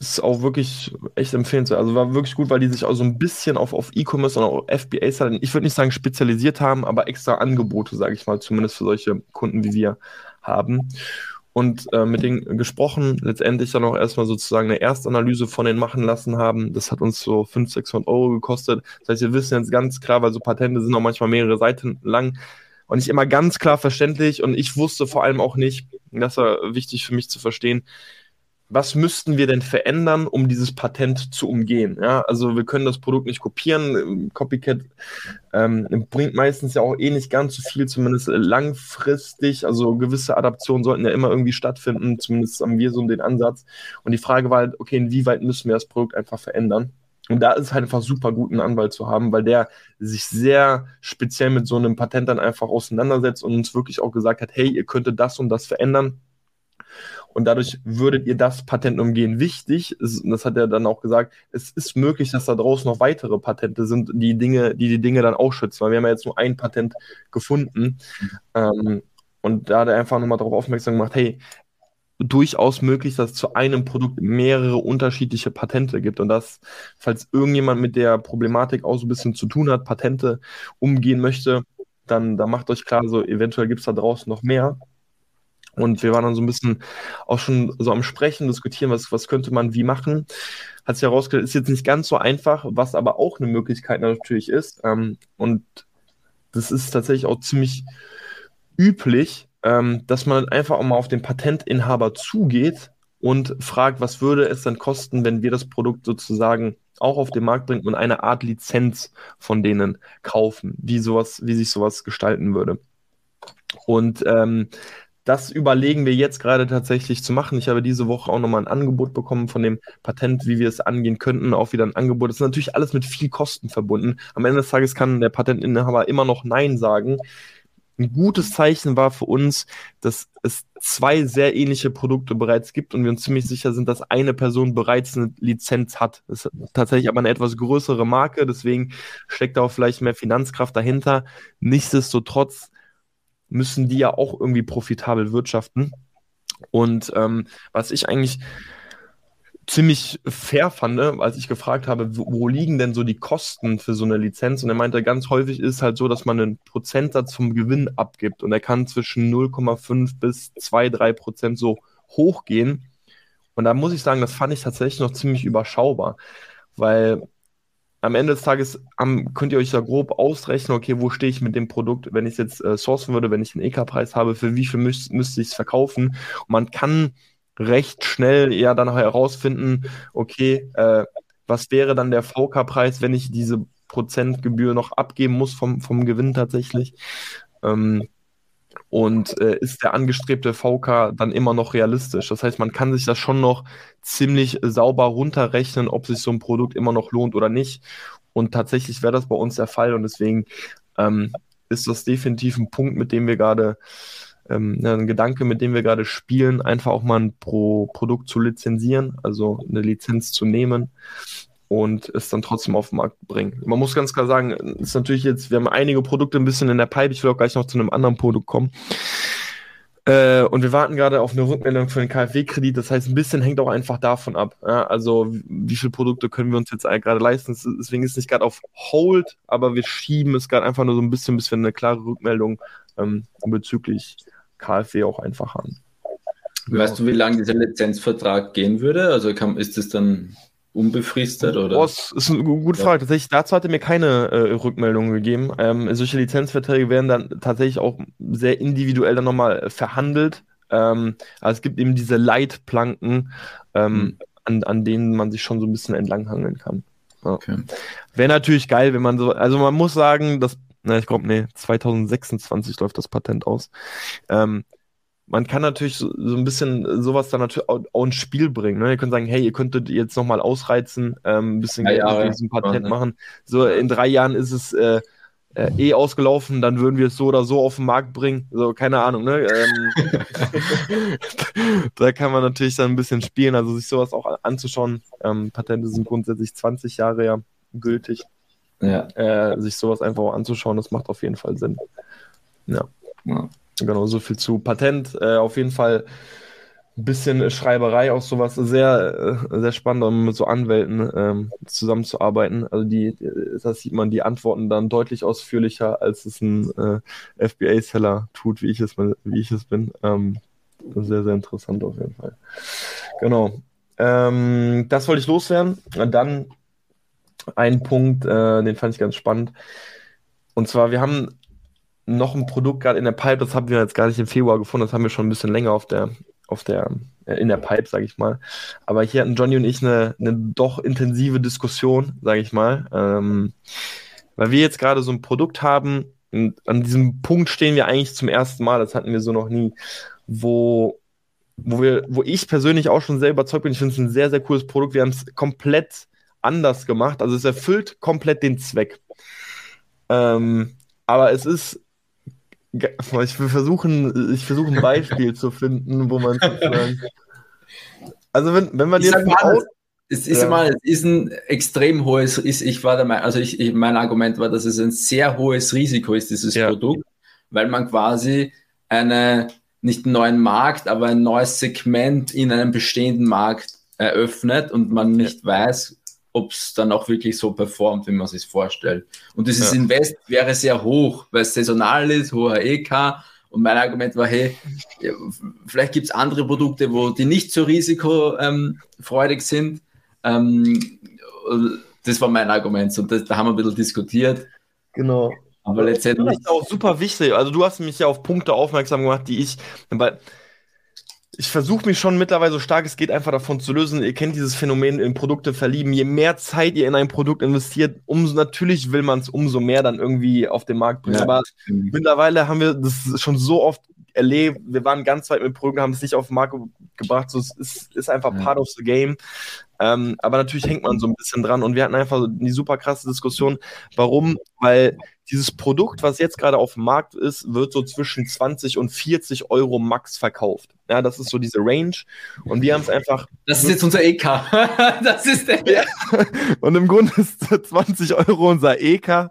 B: ist auch wirklich echt empfehlenswert. Also war wirklich gut, weil die sich auch so ein bisschen auf, auf E-Commerce und auch FBAs halt, ich würde nicht sagen spezialisiert haben, aber extra Angebote, sage ich mal, zumindest für solche Kunden wie wir haben. Und äh, mit denen gesprochen, letztendlich dann auch erstmal sozusagen eine Erstanalyse von denen machen lassen haben. Das hat uns so 500, 600 Euro gekostet. Das heißt, wir wissen jetzt ganz klar, weil so Patente sind auch manchmal mehrere Seiten lang und nicht immer ganz klar verständlich. Und ich wusste vor allem auch nicht, das war wichtig für mich zu verstehen, was müssten wir denn verändern, um dieses Patent zu umgehen? Ja, also wir können das Produkt nicht kopieren. Copycat ähm, bringt meistens ja auch eh nicht ganz so viel, zumindest langfristig. Also gewisse Adaptionen sollten ja immer irgendwie stattfinden. Zumindest haben wir so den Ansatz. Und die Frage war halt, okay, inwieweit müssen wir das Produkt einfach verändern? Und da ist es halt einfach super gut, einen Anwalt zu haben, weil der sich sehr speziell mit so einem Patent dann einfach auseinandersetzt und uns wirklich auch gesagt hat, hey, ihr könntet das und das verändern und dadurch würdet ihr das Patent umgehen. Wichtig, das hat er dann auch gesagt, es ist möglich, dass da draußen noch weitere Patente sind, die Dinge, die die Dinge dann auch schützen, weil wir haben ja jetzt nur ein Patent gefunden. Ähm, und da hat er einfach nochmal darauf aufmerksam gemacht, hey, durchaus möglich, dass es zu einem Produkt mehrere unterschiedliche Patente gibt. Und dass, falls irgendjemand mit der Problematik auch so ein bisschen zu tun hat, Patente umgehen möchte, dann, dann macht euch klar, so eventuell gibt es da draußen noch mehr. Und wir waren dann so ein bisschen auch schon so am Sprechen, diskutieren, was, was könnte man wie machen. Hat sich herausgestellt, ist jetzt nicht ganz so einfach, was aber auch eine Möglichkeit natürlich ist. Ähm, und das ist tatsächlich auch ziemlich üblich, ähm, dass man einfach auch mal auf den Patentinhaber zugeht und fragt, was würde es dann kosten, wenn wir das Produkt sozusagen auch auf den Markt bringen und eine Art Lizenz von denen kaufen, wie sowas, wie sich sowas gestalten würde. Und ähm, das überlegen wir jetzt gerade tatsächlich zu machen. Ich habe diese Woche auch nochmal ein Angebot bekommen von dem Patent, wie wir es angehen könnten. Auch wieder ein Angebot. Das ist natürlich alles mit viel Kosten verbunden. Am Ende des Tages kann der Patentinhaber immer noch Nein sagen. Ein gutes Zeichen war für uns, dass es zwei sehr ähnliche Produkte bereits gibt und wir uns ziemlich sicher sind, dass eine Person bereits eine Lizenz hat. Das ist tatsächlich aber eine etwas größere Marke, deswegen steckt da auch vielleicht mehr Finanzkraft dahinter. Nichtsdestotrotz müssen die ja auch irgendwie profitabel wirtschaften. Und ähm, was ich eigentlich ziemlich fair fand, als ich gefragt habe, wo, liegen denn so die Kosten für so eine Lizenz? Und er meinte, ganz häufig ist halt so, dass man einen Prozentsatz vom Gewinn abgibt und er kann zwischen 0,5 bis 2, 3 Prozent so hochgehen. Und da muss ich sagen, das fand ich tatsächlich noch ziemlich überschaubar, weil am Ende des Tages am, könnt ihr euch da grob ausrechnen, okay, wo stehe ich mit dem Produkt, wenn ich es jetzt äh, sourcen würde, wenn ich einen EK-Preis habe, für wie viel müß, müsste ich es verkaufen? Und man kann recht schnell ja dann herausfinden, okay, äh, was wäre dann der VK-Preis, wenn ich diese Prozentgebühr noch abgeben muss vom, vom Gewinn tatsächlich? Ähm, und äh, ist der angestrebte VK dann immer noch realistisch. Das heißt, man kann sich das schon noch ziemlich sauber runterrechnen, ob sich so ein Produkt immer noch lohnt oder nicht. Und tatsächlich wäre das bei uns der Fall und deswegen ähm, ist das definitiv ein Punkt, mit dem wir gerade, ähm, ein Gedanke, mit dem wir gerade spielen, einfach auch mal ein Pro Produkt zu lizenzieren, also eine Lizenz zu nehmen und es dann trotzdem auf den Markt bringen. Man muss ganz klar sagen, ist natürlich jetzt, wir haben einige Produkte ein bisschen in der Pipe, ich will auch gleich noch zu einem anderen Produkt kommen. Äh, und wir warten gerade auf eine Rückmeldung für den KfW-Kredit. Das heißt, ein bisschen hängt auch einfach davon ab. Ja? Also, wie viele Produkte können wir uns jetzt gerade leisten? Deswegen ist es nicht gerade auf Hold, aber wir schieben es gerade einfach nur so ein bisschen, bis wir eine klare Rückmeldung ähm, bezüglich KfW auch einfach haben.
C: Weißt du, wie lange dieser Lizenzvertrag gehen würde? Also kann, ist es dann unbefristet oder?
B: Oh, das ist eine gute Frage. Ja. Tatsächlich, dazu hat er mir keine äh, Rückmeldung gegeben. Ähm, solche Lizenzverträge werden dann tatsächlich auch sehr individuell dann nochmal verhandelt. Ähm, also es gibt eben diese Leitplanken, ähm, mhm. an, an denen man sich schon so ein bisschen entlanghangeln kann. Okay. Wäre natürlich geil, wenn man so, also man muss sagen, dass, na, ich glaube, nee, 2026 läuft das Patent aus. Ähm, man kann natürlich so, so, ein bisschen sowas dann natürlich auch, auch ins Spiel bringen. Ne? Ihr könnt sagen, hey, ihr könntet jetzt nochmal ausreizen, ähm, ein bisschen Geld für diesen Patent ja, machen. So in drei Jahren ist es äh, äh, eh ausgelaufen, dann würden wir es so oder so auf den Markt bringen. So, keine Ahnung, ne? Ähm, da kann man natürlich dann ein bisschen spielen, also sich sowas auch anzuschauen. Ähm, Patente sind grundsätzlich 20 Jahre ja gültig. Ja. Äh, sich sowas einfach auch anzuschauen, das macht auf jeden Fall Sinn. Ja. ja. Genau, so viel zu Patent. Äh, auf jeden Fall ein bisschen Schreiberei, auch sowas sehr, äh, sehr spannend, um mit so Anwälten ähm, zusammenzuarbeiten. Also die, das sieht man, die antworten dann deutlich ausführlicher, als es ein äh, FBA-Seller tut, wie ich es, wie ich es bin. Ähm, sehr, sehr interessant auf jeden Fall. Genau. Ähm, das wollte ich loswerden. Und dann ein Punkt, äh, den fand ich ganz spannend. Und zwar, wir haben noch ein Produkt gerade in der Pipe, das haben wir jetzt gar nicht im Februar gefunden, das haben wir schon ein bisschen länger auf der, auf der, äh, in der Pipe, sage ich mal. Aber hier hatten Johnny und ich eine, eine doch intensive Diskussion, sage ich mal. Ähm, weil wir jetzt gerade so ein Produkt haben, und an diesem Punkt stehen wir eigentlich zum ersten Mal, das hatten wir so noch nie, wo, wo, wir, wo ich persönlich auch schon sehr überzeugt bin. Ich finde es ein sehr, sehr cooles Produkt. Wir haben es komplett anders gemacht. Also es erfüllt komplett den Zweck. Ähm, aber es ist ich will versuchen, ich versuche ein Beispiel zu finden, wo man. Also wenn, wenn man jetzt.
C: Mal, es ist ja. mal, es ist ein extrem hohes, ist, ich war der Meinung, also ich, ich, mein Argument war, dass es ein sehr hohes Risiko ist, dieses ja. Produkt, weil man quasi eine, nicht einen neuen Markt, aber ein neues Segment in einem bestehenden Markt eröffnet und man nicht ja. weiß, ob es dann auch wirklich so performt, wie man sich vorstellt. Und dieses ja. Invest wäre sehr hoch, weil es saisonal ist, hoher EK. Und mein Argument war, hey, vielleicht gibt es andere Produkte, wo die nicht so risikofreudig sind. Ähm, das war mein Argument und das, da haben wir ein bisschen diskutiert.
B: Genau. Aber letztendlich. Das ist auch super wichtig. Also, du hast mich ja auf Punkte aufmerksam gemacht, die ich, weil ich versuche mich schon mittlerweile so stark es geht einfach davon zu lösen. Ihr kennt dieses Phänomen in Produkte verlieben. Je mehr Zeit ihr in ein Produkt investiert, umso natürlich will man es umso mehr dann irgendwie auf den Markt bringen. Ja. Aber mittlerweile haben wir das schon so oft erlebt. Wir waren ganz weit mit Produkten, haben es nicht auf den Markt gebracht. So, es ist, ist einfach ja. part of the game. Ähm, aber natürlich hängt man so ein bisschen dran und wir hatten einfach die super krasse Diskussion. Warum? Weil dieses Produkt, was jetzt gerade auf dem Markt ist, wird so zwischen 20 und 40 Euro max verkauft. Ja, das ist so diese Range. Und wir haben es einfach.
C: Das ist jetzt unser EK. das ist der.
B: Ja. Und im Grunde ist 20 Euro unser EK.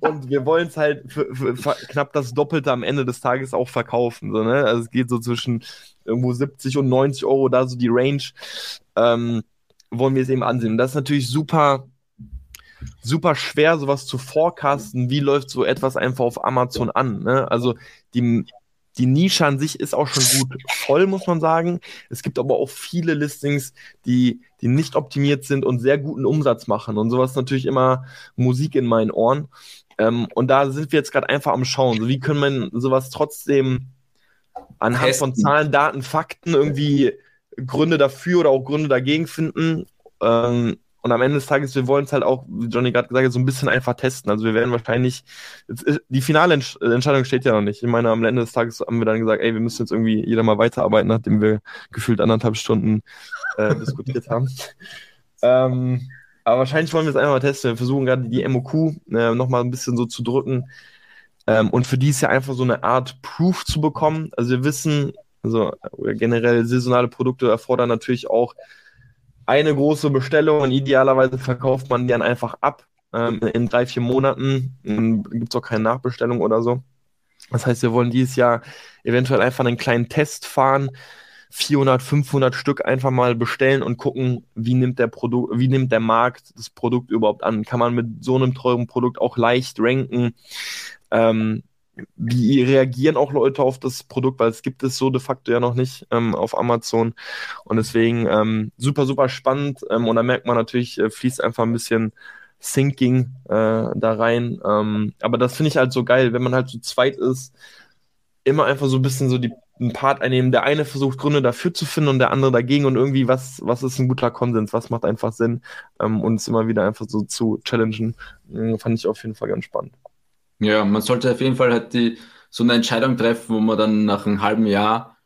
B: Und wir wollen es halt für, für, für, knapp das Doppelte am Ende des Tages auch verkaufen. So, ne? Also es geht so zwischen irgendwo 70 und 90 Euro, da so die Range. Ähm, wollen wir es eben ansehen. Und das ist natürlich super super schwer, sowas zu forecasten. Wie läuft so etwas einfach auf Amazon an? Ne? Also die, die Nische an sich ist auch schon gut voll, muss man sagen. Es gibt aber auch viele Listings, die, die nicht optimiert sind und sehr guten Umsatz machen. Und sowas ist natürlich immer Musik in meinen Ohren. Ähm, und da sind wir jetzt gerade einfach am Schauen. So, wie können man sowas trotzdem anhand Testen. von Zahlen, Daten, Fakten irgendwie Gründe dafür oder auch Gründe dagegen finden? Ähm, und am Ende des Tages, wir wollen es halt auch, wie Johnny gerade gesagt hat, so ein bisschen einfach testen. Also wir werden wahrscheinlich, die finale Entscheidung steht ja noch nicht. Ich meine, am Ende des Tages haben wir dann gesagt, ey, wir müssen jetzt irgendwie jeder mal weiterarbeiten, nachdem wir gefühlt anderthalb Stunden äh, diskutiert haben. Ähm, aber wahrscheinlich wollen wir es einfach mal testen. Wir versuchen gerade die MOQ äh, nochmal ein bisschen so zu drücken. Ähm, und für die ist ja einfach so eine Art Proof zu bekommen. Also wir wissen, also generell saisonale Produkte erfordern natürlich auch eine große Bestellung und idealerweise verkauft man die dann einfach ab ähm, in drei, vier Monaten. Gibt es auch keine Nachbestellung oder so. Das heißt, wir wollen dieses Jahr eventuell einfach einen kleinen Test fahren, 400, 500 Stück einfach mal bestellen und gucken, wie nimmt der Produkt, wie nimmt der Markt das Produkt überhaupt an? Kann man mit so einem teuren Produkt auch leicht ranken? Ähm, wie reagieren auch Leute auf das Produkt, weil es gibt es so de facto ja noch nicht ähm, auf Amazon. Und deswegen ähm, super, super spannend. Ähm, und da merkt man natürlich, äh, fließt einfach ein bisschen Thinking äh, da rein. Ähm, aber das finde ich halt so geil, wenn man halt so zweit ist, immer einfach so ein bisschen so die einen Part einnehmen. Der eine versucht Gründe dafür zu finden und der andere dagegen und irgendwie, was, was ist ein guter Konsens, was macht einfach Sinn, ähm, uns immer wieder einfach so zu challengen. Ähm, fand ich auf jeden Fall ganz spannend.
C: Ja, man sollte auf jeden Fall halt die, so eine Entscheidung treffen, wo man dann nach einem halben Jahr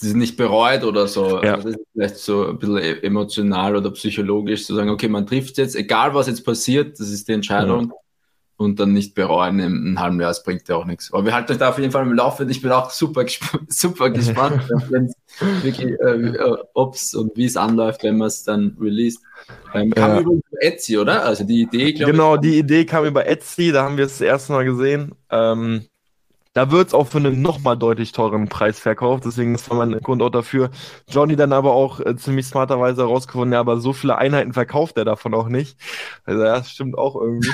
C: das nicht bereut oder so. Ja. Also das ist vielleicht so ein bisschen e-, emotional oder psychologisch zu sagen, okay, man trifft jetzt, egal was jetzt passiert, das ist die Entscheidung. Und dann nicht bereuen im, im halben Jahr, das bringt ja auch nichts. Aber wir halten euch da auf jeden Fall im Laufe. Ich bin auch super, super gespannt, wirklich, äh, äh ob es und wie es anläuft, wenn man es dann released. Ähm, kam ja. über Etsy, oder? Also die Idee,
B: Genau, ich, die Idee kam über Etsy, da haben wir es das erste Mal gesehen. Ähm, da wird es auch für einen nochmal deutlich teuren Preis verkauft. Deswegen ist mein Grund auch dafür. Johnny dann aber auch äh, ziemlich smarterweise herausgefunden, ja, aber so viele Einheiten verkauft er davon auch nicht. Also das stimmt auch irgendwie.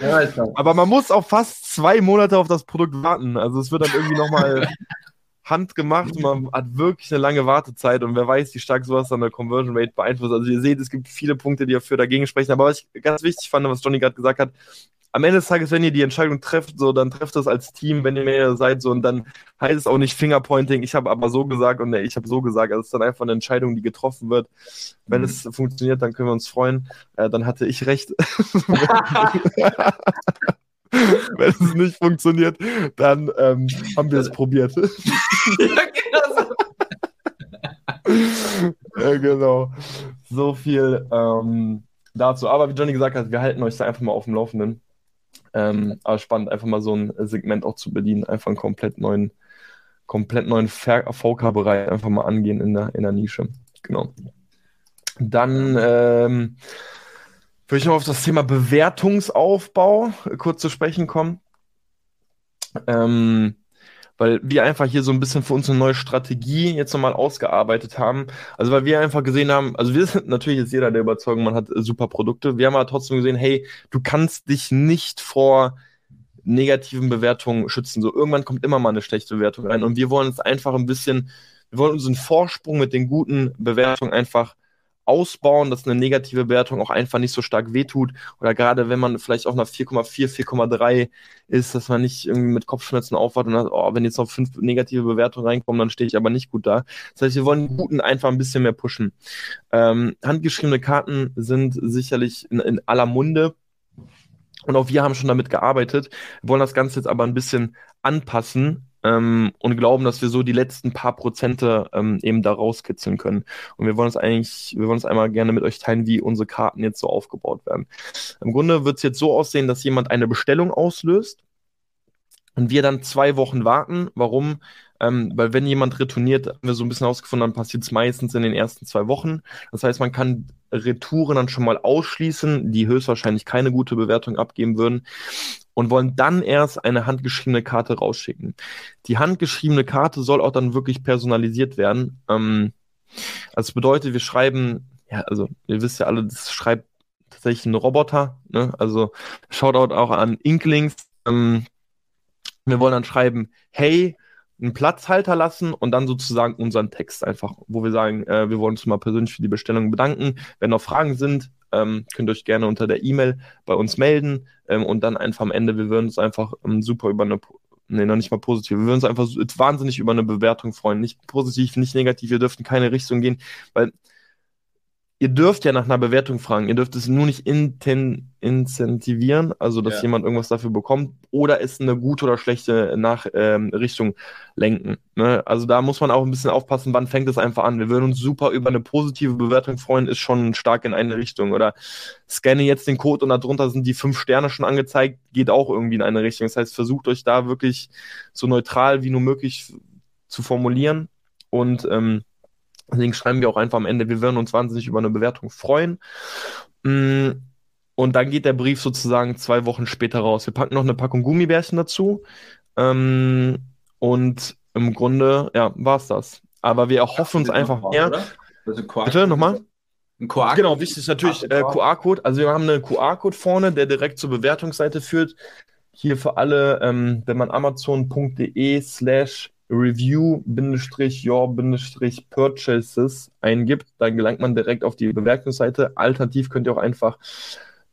B: ja, aber man muss auch fast zwei Monate auf das Produkt warten. Also es wird dann irgendwie nochmal handgemacht und man hat wirklich eine lange Wartezeit und wer weiß, wie stark sowas dann eine Conversion Rate beeinflusst. Also ihr seht, es gibt viele Punkte, die dafür dagegen sprechen. Aber was ich ganz wichtig fand, was Johnny gerade gesagt hat, am Ende des Tages, wenn ihr die Entscheidung trefft, so, dann trefft das als Team, wenn ihr mehr seid, so, und dann heißt es auch nicht Fingerpointing, ich habe aber so gesagt und ich habe so gesagt. Also es ist dann einfach eine Entscheidung, die getroffen wird. Wenn mhm. es funktioniert, dann können wir uns freuen. Äh, dann hatte ich recht. wenn es nicht funktioniert, dann ähm, haben wir es probiert. genau so. ja, genau. So viel ähm, dazu. Aber wie Johnny gesagt hat, wir halten euch da einfach mal auf dem Laufenden. Ähm, aber spannend, einfach mal so ein Segment auch zu bedienen, einfach einen komplett neuen, komplett neuen VK-Bereich einfach mal angehen in der, in der Nische. Genau. Dann ähm, würde ich noch auf das Thema Bewertungsaufbau kurz zu sprechen kommen. Ähm, weil wir einfach hier so ein bisschen für uns eine neue Strategie jetzt nochmal ausgearbeitet haben. Also weil wir einfach gesehen haben, also wir sind natürlich jetzt jeder der Überzeugung, man hat äh, super Produkte. Wir haben aber trotzdem gesehen, hey, du kannst dich nicht vor negativen Bewertungen schützen. So irgendwann kommt immer mal eine schlechte Bewertung rein und wir wollen uns einfach ein bisschen, wir wollen unseren Vorsprung mit den guten Bewertungen einfach ausbauen, dass eine negative Bewertung auch einfach nicht so stark wehtut. Oder gerade wenn man vielleicht auch nach 4,4, 4,3 ist, dass man nicht irgendwie mit Kopfschmerzen aufwacht und sagt, oh, wenn jetzt noch fünf negative Bewertungen reinkommen, dann stehe ich aber nicht gut da. Das heißt, wir wollen Guten einfach ein bisschen mehr pushen. Ähm, handgeschriebene Karten sind sicherlich in, in aller Munde. Und auch wir haben schon damit gearbeitet. Wir wollen das Ganze jetzt aber ein bisschen anpassen, ähm, und glauben, dass wir so die letzten paar Prozente ähm, eben da rauskitzeln können. Und wir wollen uns eigentlich, wir wollen uns einmal gerne mit euch teilen, wie unsere Karten jetzt so aufgebaut werden. Im Grunde wird es jetzt so aussehen, dass jemand eine Bestellung auslöst und wir dann zwei Wochen warten. Warum? Ähm, weil wenn jemand retourniert, haben wir so ein bisschen herausgefunden, dann passiert es meistens in den ersten zwei Wochen. Das heißt, man kann Retouren dann schon mal ausschließen, die höchstwahrscheinlich keine gute Bewertung abgeben würden und wollen dann erst eine handgeschriebene Karte rausschicken. Die handgeschriebene Karte soll auch dann wirklich personalisiert werden. Ähm, also das bedeutet, wir schreiben, ja, also ihr wisst ja alle, das schreibt tatsächlich ein Roboter, ne? Also Shoutout auch an Inklings. Ähm, wir wollen dann schreiben, hey, einen Platzhalter lassen und dann sozusagen unseren Text einfach, wo wir sagen, äh, wir wollen uns mal persönlich für die Bestellung bedanken. Wenn noch Fragen sind, ähm, könnt euch gerne unter der E-Mail bei uns melden ähm, und dann einfach am Ende, wir würden uns einfach ähm, super über eine, nee, noch nicht mal positiv, wir würden uns einfach wahnsinnig über eine Bewertung freuen. Nicht positiv, nicht negativ, wir dürften keine Richtung gehen, weil ihr dürft ja nach einer Bewertung fragen. Ihr dürft es nur nicht inten incentivieren, also dass ja. jemand irgendwas dafür bekommt, oder es eine gute oder schlechte nach, ähm, Richtung lenken. Ne? Also da muss man auch ein bisschen aufpassen, wann fängt es einfach an. Wir würden uns super über eine positive Bewertung freuen, ist schon stark in eine Richtung. Oder scanne jetzt den Code und darunter sind die fünf Sterne schon angezeigt, geht auch irgendwie in eine Richtung. Das heißt, versucht euch da wirklich so neutral wie nur möglich zu formulieren und ähm, Deswegen schreiben wir auch einfach am Ende, wir würden uns wahnsinnig über eine Bewertung freuen. Mm, und dann geht der Brief sozusagen zwei Wochen später raus. Wir packen noch eine Packung Gummibärchen dazu. Ähm, und im Grunde, ja, war es das. Aber wir erhoffen uns einfach mehr. Also Bitte nochmal? Ein QR genau, wichtig ist natürlich äh, QR-Code. Also wir haben einen QR-Code vorne, der direkt zur Bewertungsseite führt. Hier für alle, ähm, wenn man amazon.de slash review-your-purchases eingibt, dann gelangt man direkt auf die Bewertungsseite. Alternativ könnt ihr auch einfach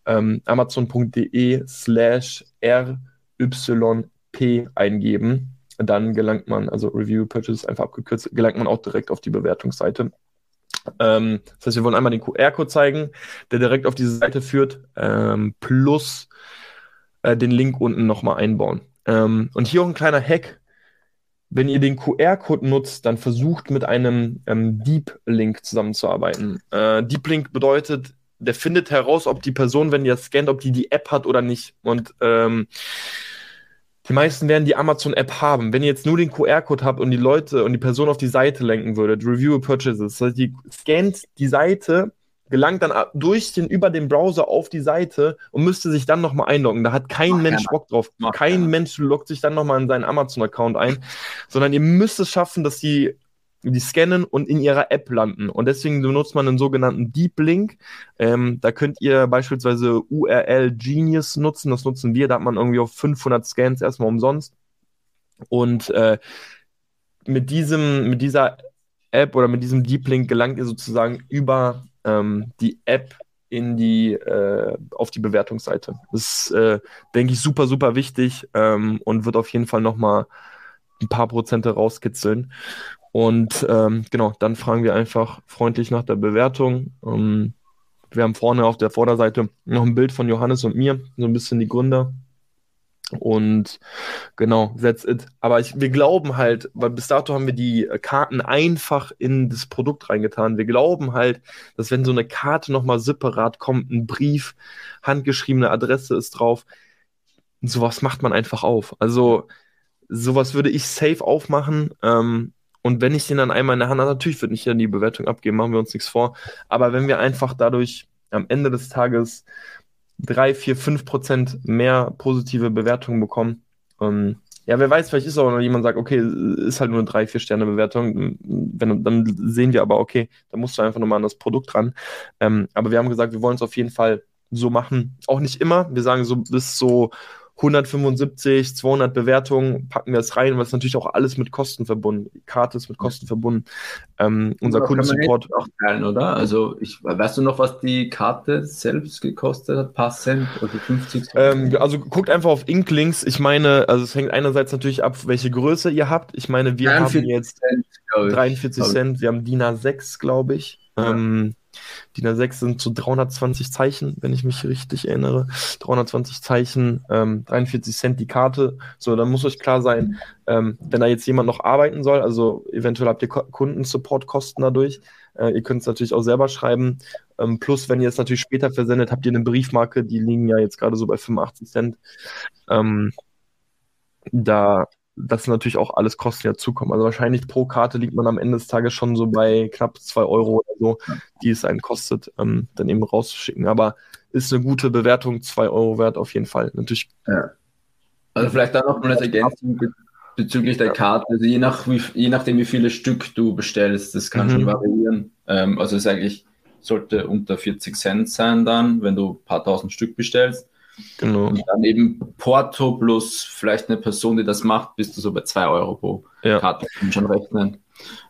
B: ähm, amazon.de slash ryp eingeben. dann gelangt man, also Review Purchase einfach abgekürzt, gelangt man auch direkt auf die Bewertungsseite. Ähm, das heißt, wir wollen einmal den QR-Code zeigen, der direkt auf diese Seite führt, ähm, plus äh, den Link unten nochmal einbauen. Ähm, und hier auch ein kleiner Hack. Wenn ihr den QR-Code nutzt, dann versucht mit einem ähm, Deep Link zusammenzuarbeiten. Äh, Deep Link bedeutet, der findet heraus, ob die Person, wenn ihr scannt, ob die die App hat oder nicht. Und ähm, die meisten werden die Amazon-App haben. Wenn ihr jetzt nur den QR-Code habt und die Leute und die Person auf die Seite lenken würdet, Review Purchases, das heißt, die scannt die Seite, gelangt dann durch den, über den Browser auf die Seite und müsste sich dann nochmal einloggen. Da hat kein Mach Mensch. Bock drauf. Mach kein keiner. Mensch loggt sich dann nochmal in seinen Amazon-Account ein, sondern ihr müsst es schaffen, dass die die scannen und in ihrer App landen. Und deswegen benutzt man einen sogenannten Deep Link. Ähm, da könnt ihr beispielsweise URL Genius nutzen. Das nutzen wir. Da hat man irgendwie auf 500 Scans erstmal umsonst. Und äh, mit diesem, mit dieser App oder mit diesem Deep Link gelangt ihr sozusagen über ähm, die App in die, äh, auf die Bewertungsseite. Das ist, äh, denke ich, super, super wichtig ähm, und wird auf jeden Fall nochmal ein paar Prozente rauskitzeln. Und ähm, genau, dann fragen wir einfach freundlich nach der Bewertung. Ähm, wir haben vorne auf der Vorderseite noch ein Bild von Johannes und mir, so ein bisschen die Gründer. Und genau, that's it. Aber ich, wir glauben halt, weil bis dato haben wir die Karten einfach in das Produkt reingetan. Wir glauben halt, dass wenn so eine Karte nochmal separat kommt, ein Brief, handgeschriebene Adresse ist drauf, sowas macht man einfach auf. Also sowas würde ich safe aufmachen. Ähm, und wenn ich den dann einmal in der Hand habe, natürlich würde ich ja die Bewertung abgeben, machen wir uns nichts vor. Aber wenn wir einfach dadurch am Ende des Tages drei, vier, fünf Prozent mehr positive Bewertungen bekommen, ähm, ja, wer weiß, vielleicht ist auch noch jemand sagt, okay, ist halt nur eine drei, vier Sterne Bewertung. Wenn, dann sehen wir aber, okay, da musst du einfach nochmal an das Produkt ran. Ähm, aber wir haben gesagt, wir wollen es auf jeden Fall so machen. Auch nicht immer. Wir sagen so bis so 175, 200 Bewertungen packen wir es rein, es natürlich auch alles mit Kosten verbunden. Die Karte ist mit Kosten verbunden. Ähm, unser ja, Kundensupport.
C: auch teilen, oder? Also, ich, weißt du noch, was die Karte selbst gekostet hat? Paar Cent oder 50
B: Cent? Ähm, also, guckt einfach auf Inklinks. Ich meine, also, es hängt einerseits natürlich ab, welche Größe ihr habt. Ich meine, wir haben jetzt Cent, 43 Cent. Wir haben DIN A6, glaube ich. Ja. Ähm, DIN A6 sind so 320 Zeichen, wenn ich mich richtig erinnere. 320 Zeichen, ähm, 43 Cent die Karte. So, dann muss euch klar sein, ähm, wenn da jetzt jemand noch arbeiten soll, also eventuell habt ihr Kundensupport-Kosten dadurch. Äh, ihr könnt es natürlich auch selber schreiben. Ähm, plus, wenn ihr es natürlich später versendet, habt ihr eine Briefmarke, die liegen ja jetzt gerade so bei 85 Cent. Ähm, da das natürlich auch alles Kosten dazukommen. Also wahrscheinlich pro Karte liegt man am Ende des Tages schon so bei knapp zwei Euro oder so, die es einen kostet, ähm, dann eben rauszuschicken. Aber ist eine gute Bewertung, zwei Euro wert auf jeden Fall. Natürlich. Ja.
C: Also vielleicht dann noch mal als Ergänzung bezüglich der Karte. Also je, nach, wie, je nachdem, wie viele Stück du bestellst, das kann mhm. schon variieren. Ähm, also es eigentlich sollte unter 40 Cent sein dann, wenn du ein paar tausend Stück bestellst. Genau. Und dann eben Porto plus vielleicht eine Person, die das macht, bist du so bei 2 Euro pro ja. Karte, kann schon rechnen.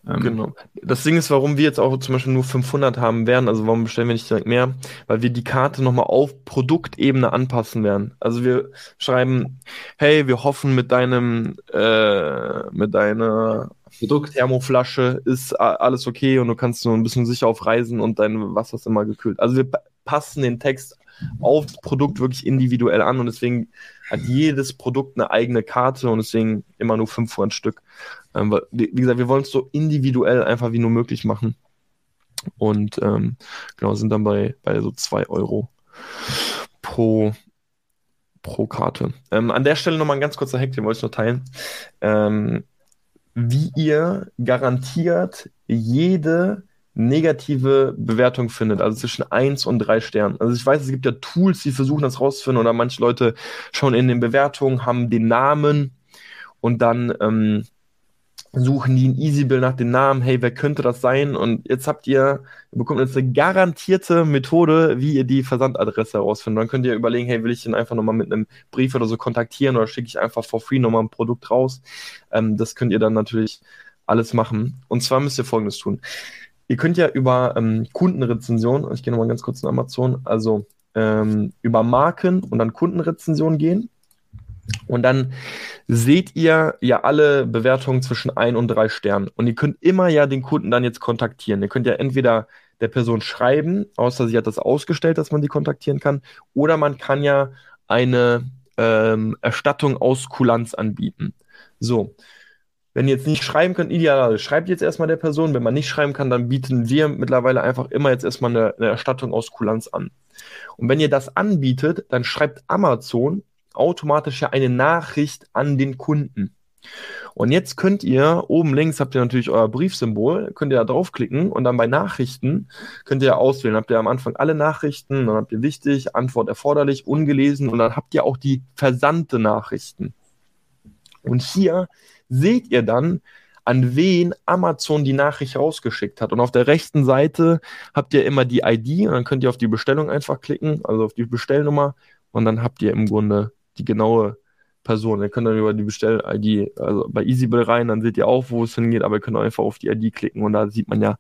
B: Ähm, genau. Das Ding ist, warum wir jetzt auch zum Beispiel nur 500 haben werden, also warum bestellen wir nicht direkt mehr? Weil wir die Karte nochmal auf Produktebene anpassen werden. Also wir schreiben, hey, wir hoffen mit deinem, äh, mit deiner Produkt. Thermoflasche ist alles okay und du kannst nur ein bisschen sicher auf Reisen und dein Wasser ist immer gekühlt. Also wir passen den Text aufs Produkt wirklich individuell an und deswegen hat jedes Produkt eine eigene Karte und deswegen immer nur 500 Stück. Ähm, wie, wie, gesagt, wir wollen es so individuell einfach wie nur möglich machen. Und ähm, genau, sind dann bei, bei so 2 Euro pro, pro Karte. Ähm, an der Stelle nochmal ein ganz kurzer Hack, den wollte ich nur teilen. Ähm, wie ihr garantiert jede negative Bewertung findet, also zwischen 1 und 3 Sternen. Also ich weiß, es gibt ja Tools, die versuchen das rauszufinden oder manche Leute schauen in den Bewertungen, haben den Namen und dann ähm, suchen die in EasyBill nach dem Namen, hey, wer könnte das sein? Und jetzt habt ihr, ihr bekommt jetzt eine garantierte Methode, wie ihr die Versandadresse herausfindet. Dann könnt ihr überlegen, hey, will ich den einfach nochmal mit einem Brief oder so kontaktieren oder schicke ich einfach for free nochmal ein Produkt raus? Ähm, das könnt ihr dann natürlich alles machen. Und zwar müsst ihr folgendes tun. Ihr könnt ja über ähm, Kundenrezension, ich gehe nochmal ganz kurz in Amazon, also ähm, über Marken und dann Kundenrezension gehen. Und dann seht ihr ja alle Bewertungen zwischen ein und drei Sternen. Und ihr könnt immer ja den Kunden dann jetzt kontaktieren. Ihr könnt ja entweder der Person schreiben, außer sie hat das ausgestellt, dass man die kontaktieren kann, oder man kann ja eine ähm, Erstattung aus Kulanz anbieten. So. Wenn ihr jetzt nicht schreiben könnt, idealerweise schreibt jetzt erstmal der Person. Wenn man nicht schreiben kann, dann bieten wir mittlerweile einfach immer jetzt erstmal eine, eine Erstattung aus Kulanz an. Und wenn ihr das anbietet, dann schreibt Amazon automatisch ja eine Nachricht an den Kunden. Und jetzt könnt ihr, oben links habt ihr natürlich euer Briefsymbol, könnt ihr da draufklicken und dann bei Nachrichten könnt ihr auswählen. Habt ihr am Anfang alle Nachrichten, dann habt ihr wichtig, Antwort erforderlich, ungelesen und dann habt ihr auch die versandte Nachrichten. Und hier seht ihr dann, an wen Amazon die Nachricht rausgeschickt hat. Und auf der rechten Seite habt ihr immer die ID und dann könnt ihr auf die Bestellung einfach klicken, also auf die Bestellnummer und dann habt ihr im Grunde die genaue Person. Ihr könnt dann über die Bestell-ID, also bei EasyBill rein, dann seht ihr auch, wo es hingeht, aber ihr könnt einfach auf die ID klicken und da sieht man ja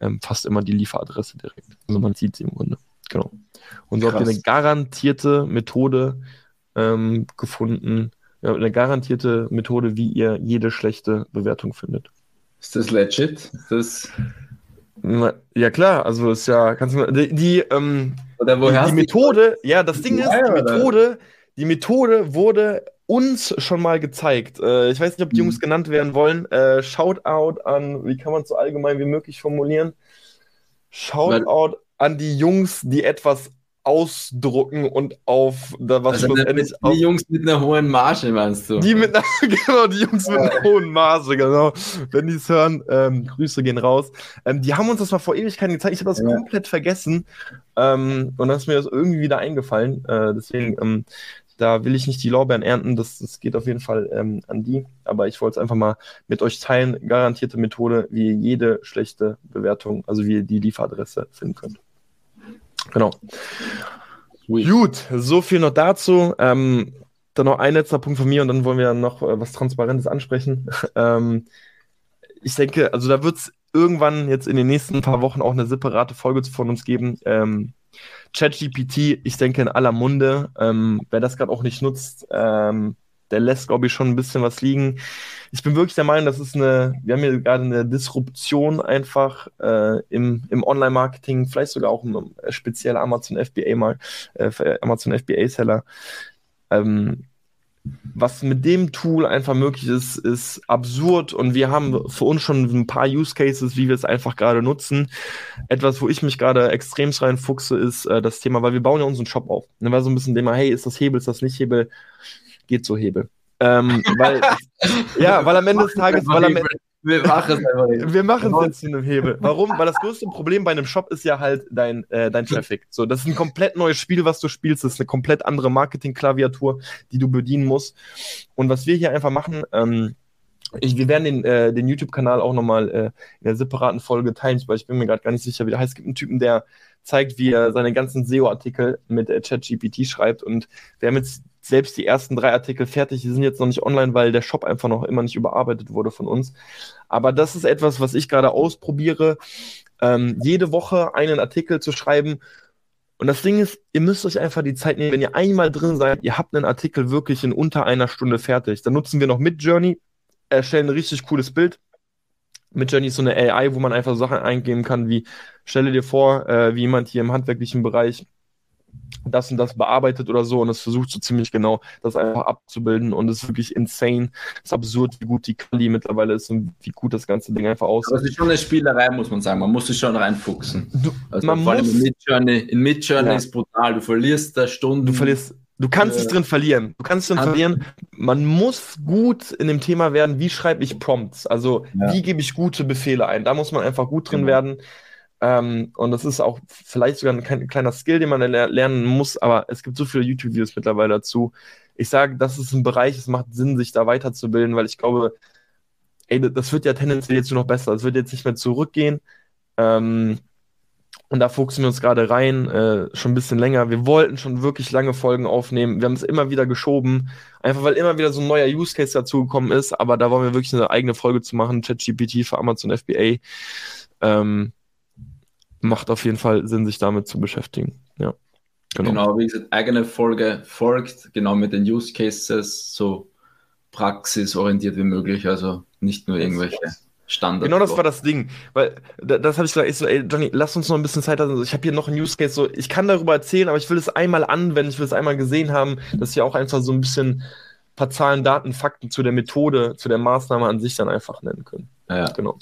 B: ähm, fast immer die Lieferadresse direkt. Also man sieht sie im Grunde. Genau. Und so Krass. habt ihr eine garantierte Methode ähm, gefunden, eine garantierte Methode, wie ihr jede schlechte Bewertung findet.
C: Ist das legit? Ist das
B: ja klar, also ist ja, kannst du die, die, ähm, die Methode, ja, das Ding ist, die Methode, die Methode wurde uns schon mal gezeigt. Äh, ich weiß nicht, ob die Jungs mhm. genannt werden wollen. Äh, Shoutout an, wie kann man es so allgemein wie möglich formulieren? Shoutout an die Jungs, die etwas ausdrucken und auf
C: da was also schlussendlich die, die Jungs mit einer hohen Marge meinst du?
B: Die mit einer, genau, die Jungs mit einer hohen Marge, genau. Wenn die es hören, ähm, Grüße gehen raus. Ähm, die haben uns das mal vor Ewigkeiten gezeigt. Ich habe das ja. komplett vergessen ähm, und dann ist mir das irgendwie wieder eingefallen. Äh, deswegen, ähm, da will ich nicht die Lorbeeren ernten. Das, das geht auf jeden Fall ähm, an die. Aber ich wollte es einfach mal mit euch teilen. Garantierte Methode, wie ihr jede schlechte Bewertung, also wie ihr die Lieferadresse finden könnt. Genau. Sweet. Gut, so viel noch dazu. Ähm, dann noch ein letzter Punkt von mir und dann wollen wir noch äh, was Transparentes ansprechen. ähm, ich denke, also da wird es irgendwann jetzt in den nächsten paar Wochen auch eine separate Folge von uns geben. Ähm, ChatGPT, ich denke in aller Munde. Ähm, wer das gerade auch nicht nutzt, ähm, der lässt, glaube ich, schon ein bisschen was liegen. Ich bin wirklich der Meinung, das ist eine, wir haben hier gerade eine Disruption einfach äh, im, im Online-Marketing, vielleicht sogar auch im äh, speziell Amazon FBA mal, äh, Amazon FBA-Seller. Ähm, was mit dem Tool einfach möglich ist, ist absurd und wir haben für uns schon ein paar Use Cases, wie wir es einfach gerade nutzen. Etwas, wo ich mich gerade extrem reinfuchse, ist äh, das Thema, weil wir bauen ja unseren Shop auf. Dann war so ein bisschen Thema, hey, ist das Hebel, ist das nicht Hebel? Geht so Hebel. Ähm, weil, ja, weil am Ende des Tages, weil am Ende, wir machen es einfach nicht. Wir machen es jetzt in einem Hebel. Warum? Weil das größte Problem bei einem Shop ist ja halt dein, äh, dein Traffic. So, das ist ein komplett neues Spiel, was du spielst. Das ist eine komplett andere Marketing-Klaviatur, die du bedienen musst. Und was wir hier einfach machen, ähm, ich, wir werden den, äh, den YouTube-Kanal auch nochmal äh, in der separaten Folge teilen, weil ich bin mir gerade gar nicht sicher, wie der heißt. Es gibt einen Typen, der zeigt, wie er seine ganzen SEO-Artikel mit äh, ChatGPT schreibt. Und wir haben jetzt selbst die ersten drei Artikel fertig, die sind jetzt noch nicht online, weil der Shop einfach noch immer nicht überarbeitet wurde von uns. Aber das ist etwas, was ich gerade ausprobiere, ähm, jede Woche einen Artikel zu schreiben. Und das Ding ist, ihr müsst euch einfach die Zeit nehmen, wenn ihr einmal drin seid, ihr habt einen Artikel wirklich in unter einer Stunde fertig. Dann nutzen wir noch Midjourney, erstellen ein richtig cooles Bild. Midjourney ist so eine AI, wo man einfach Sachen eingeben kann, wie stelle dir vor, äh, wie jemand hier im handwerklichen Bereich das und das bearbeitet oder so und es versucht so ziemlich genau das einfach abzubilden und es ist wirklich insane. Es ist absurd, wie gut die Quali mittlerweile ist und wie gut das ganze Ding einfach aussieht.
C: Aber es ist schon eine Spielerei, muss man sagen. Man muss sich schon reinfuchsen. Du, also man vor allem in Midjourney, in Midjourney ja. ist brutal. Du verlierst da Stunden.
B: Du verlierst Du kannst äh, es drin verlieren. Du kannst es drin verlieren. Man muss gut in dem Thema werden, wie schreibe ich Prompts? Also, ja. wie gebe ich gute Befehle ein? Da muss man einfach gut drin mhm. werden. Ähm, und das ist auch vielleicht sogar ein kleiner Skill, den man lernen muss, aber es gibt so viele YouTube-Videos mittlerweile dazu. Ich sage, das ist ein Bereich, es macht Sinn, sich da weiterzubilden, weil ich glaube, ey, das wird ja tendenziell jetzt nur noch besser. Es wird jetzt nicht mehr zurückgehen. Ähm, und da fuchsen wir uns gerade rein, äh, schon ein bisschen länger. Wir wollten schon wirklich lange Folgen aufnehmen. Wir haben es immer wieder geschoben, einfach weil immer wieder so ein neuer Use Case dazugekommen ist. Aber da wollen wir wirklich eine eigene Folge zu machen, ChatGPT für Amazon FBA. Ähm, macht auf jeden Fall Sinn, sich damit zu beschäftigen. Ja.
C: Genau. genau, wie gesagt, eigene Folge folgt, genau mit den Use Cases, so praxisorientiert wie möglich, also nicht nur irgendwelche Standard.
B: Genau das war das Ding, weil das habe ich gesagt, ich so, ey Johnny, lass uns noch ein bisschen Zeit haben. Ich habe hier noch einen Use Case, so ich kann darüber erzählen, aber ich will es einmal anwenden, ich will es einmal gesehen haben, dass wir auch einfach so ein bisschen paar Zahlen, Daten, Fakten zu der Methode, zu der Maßnahme an sich dann einfach nennen können.
C: Ja, genau.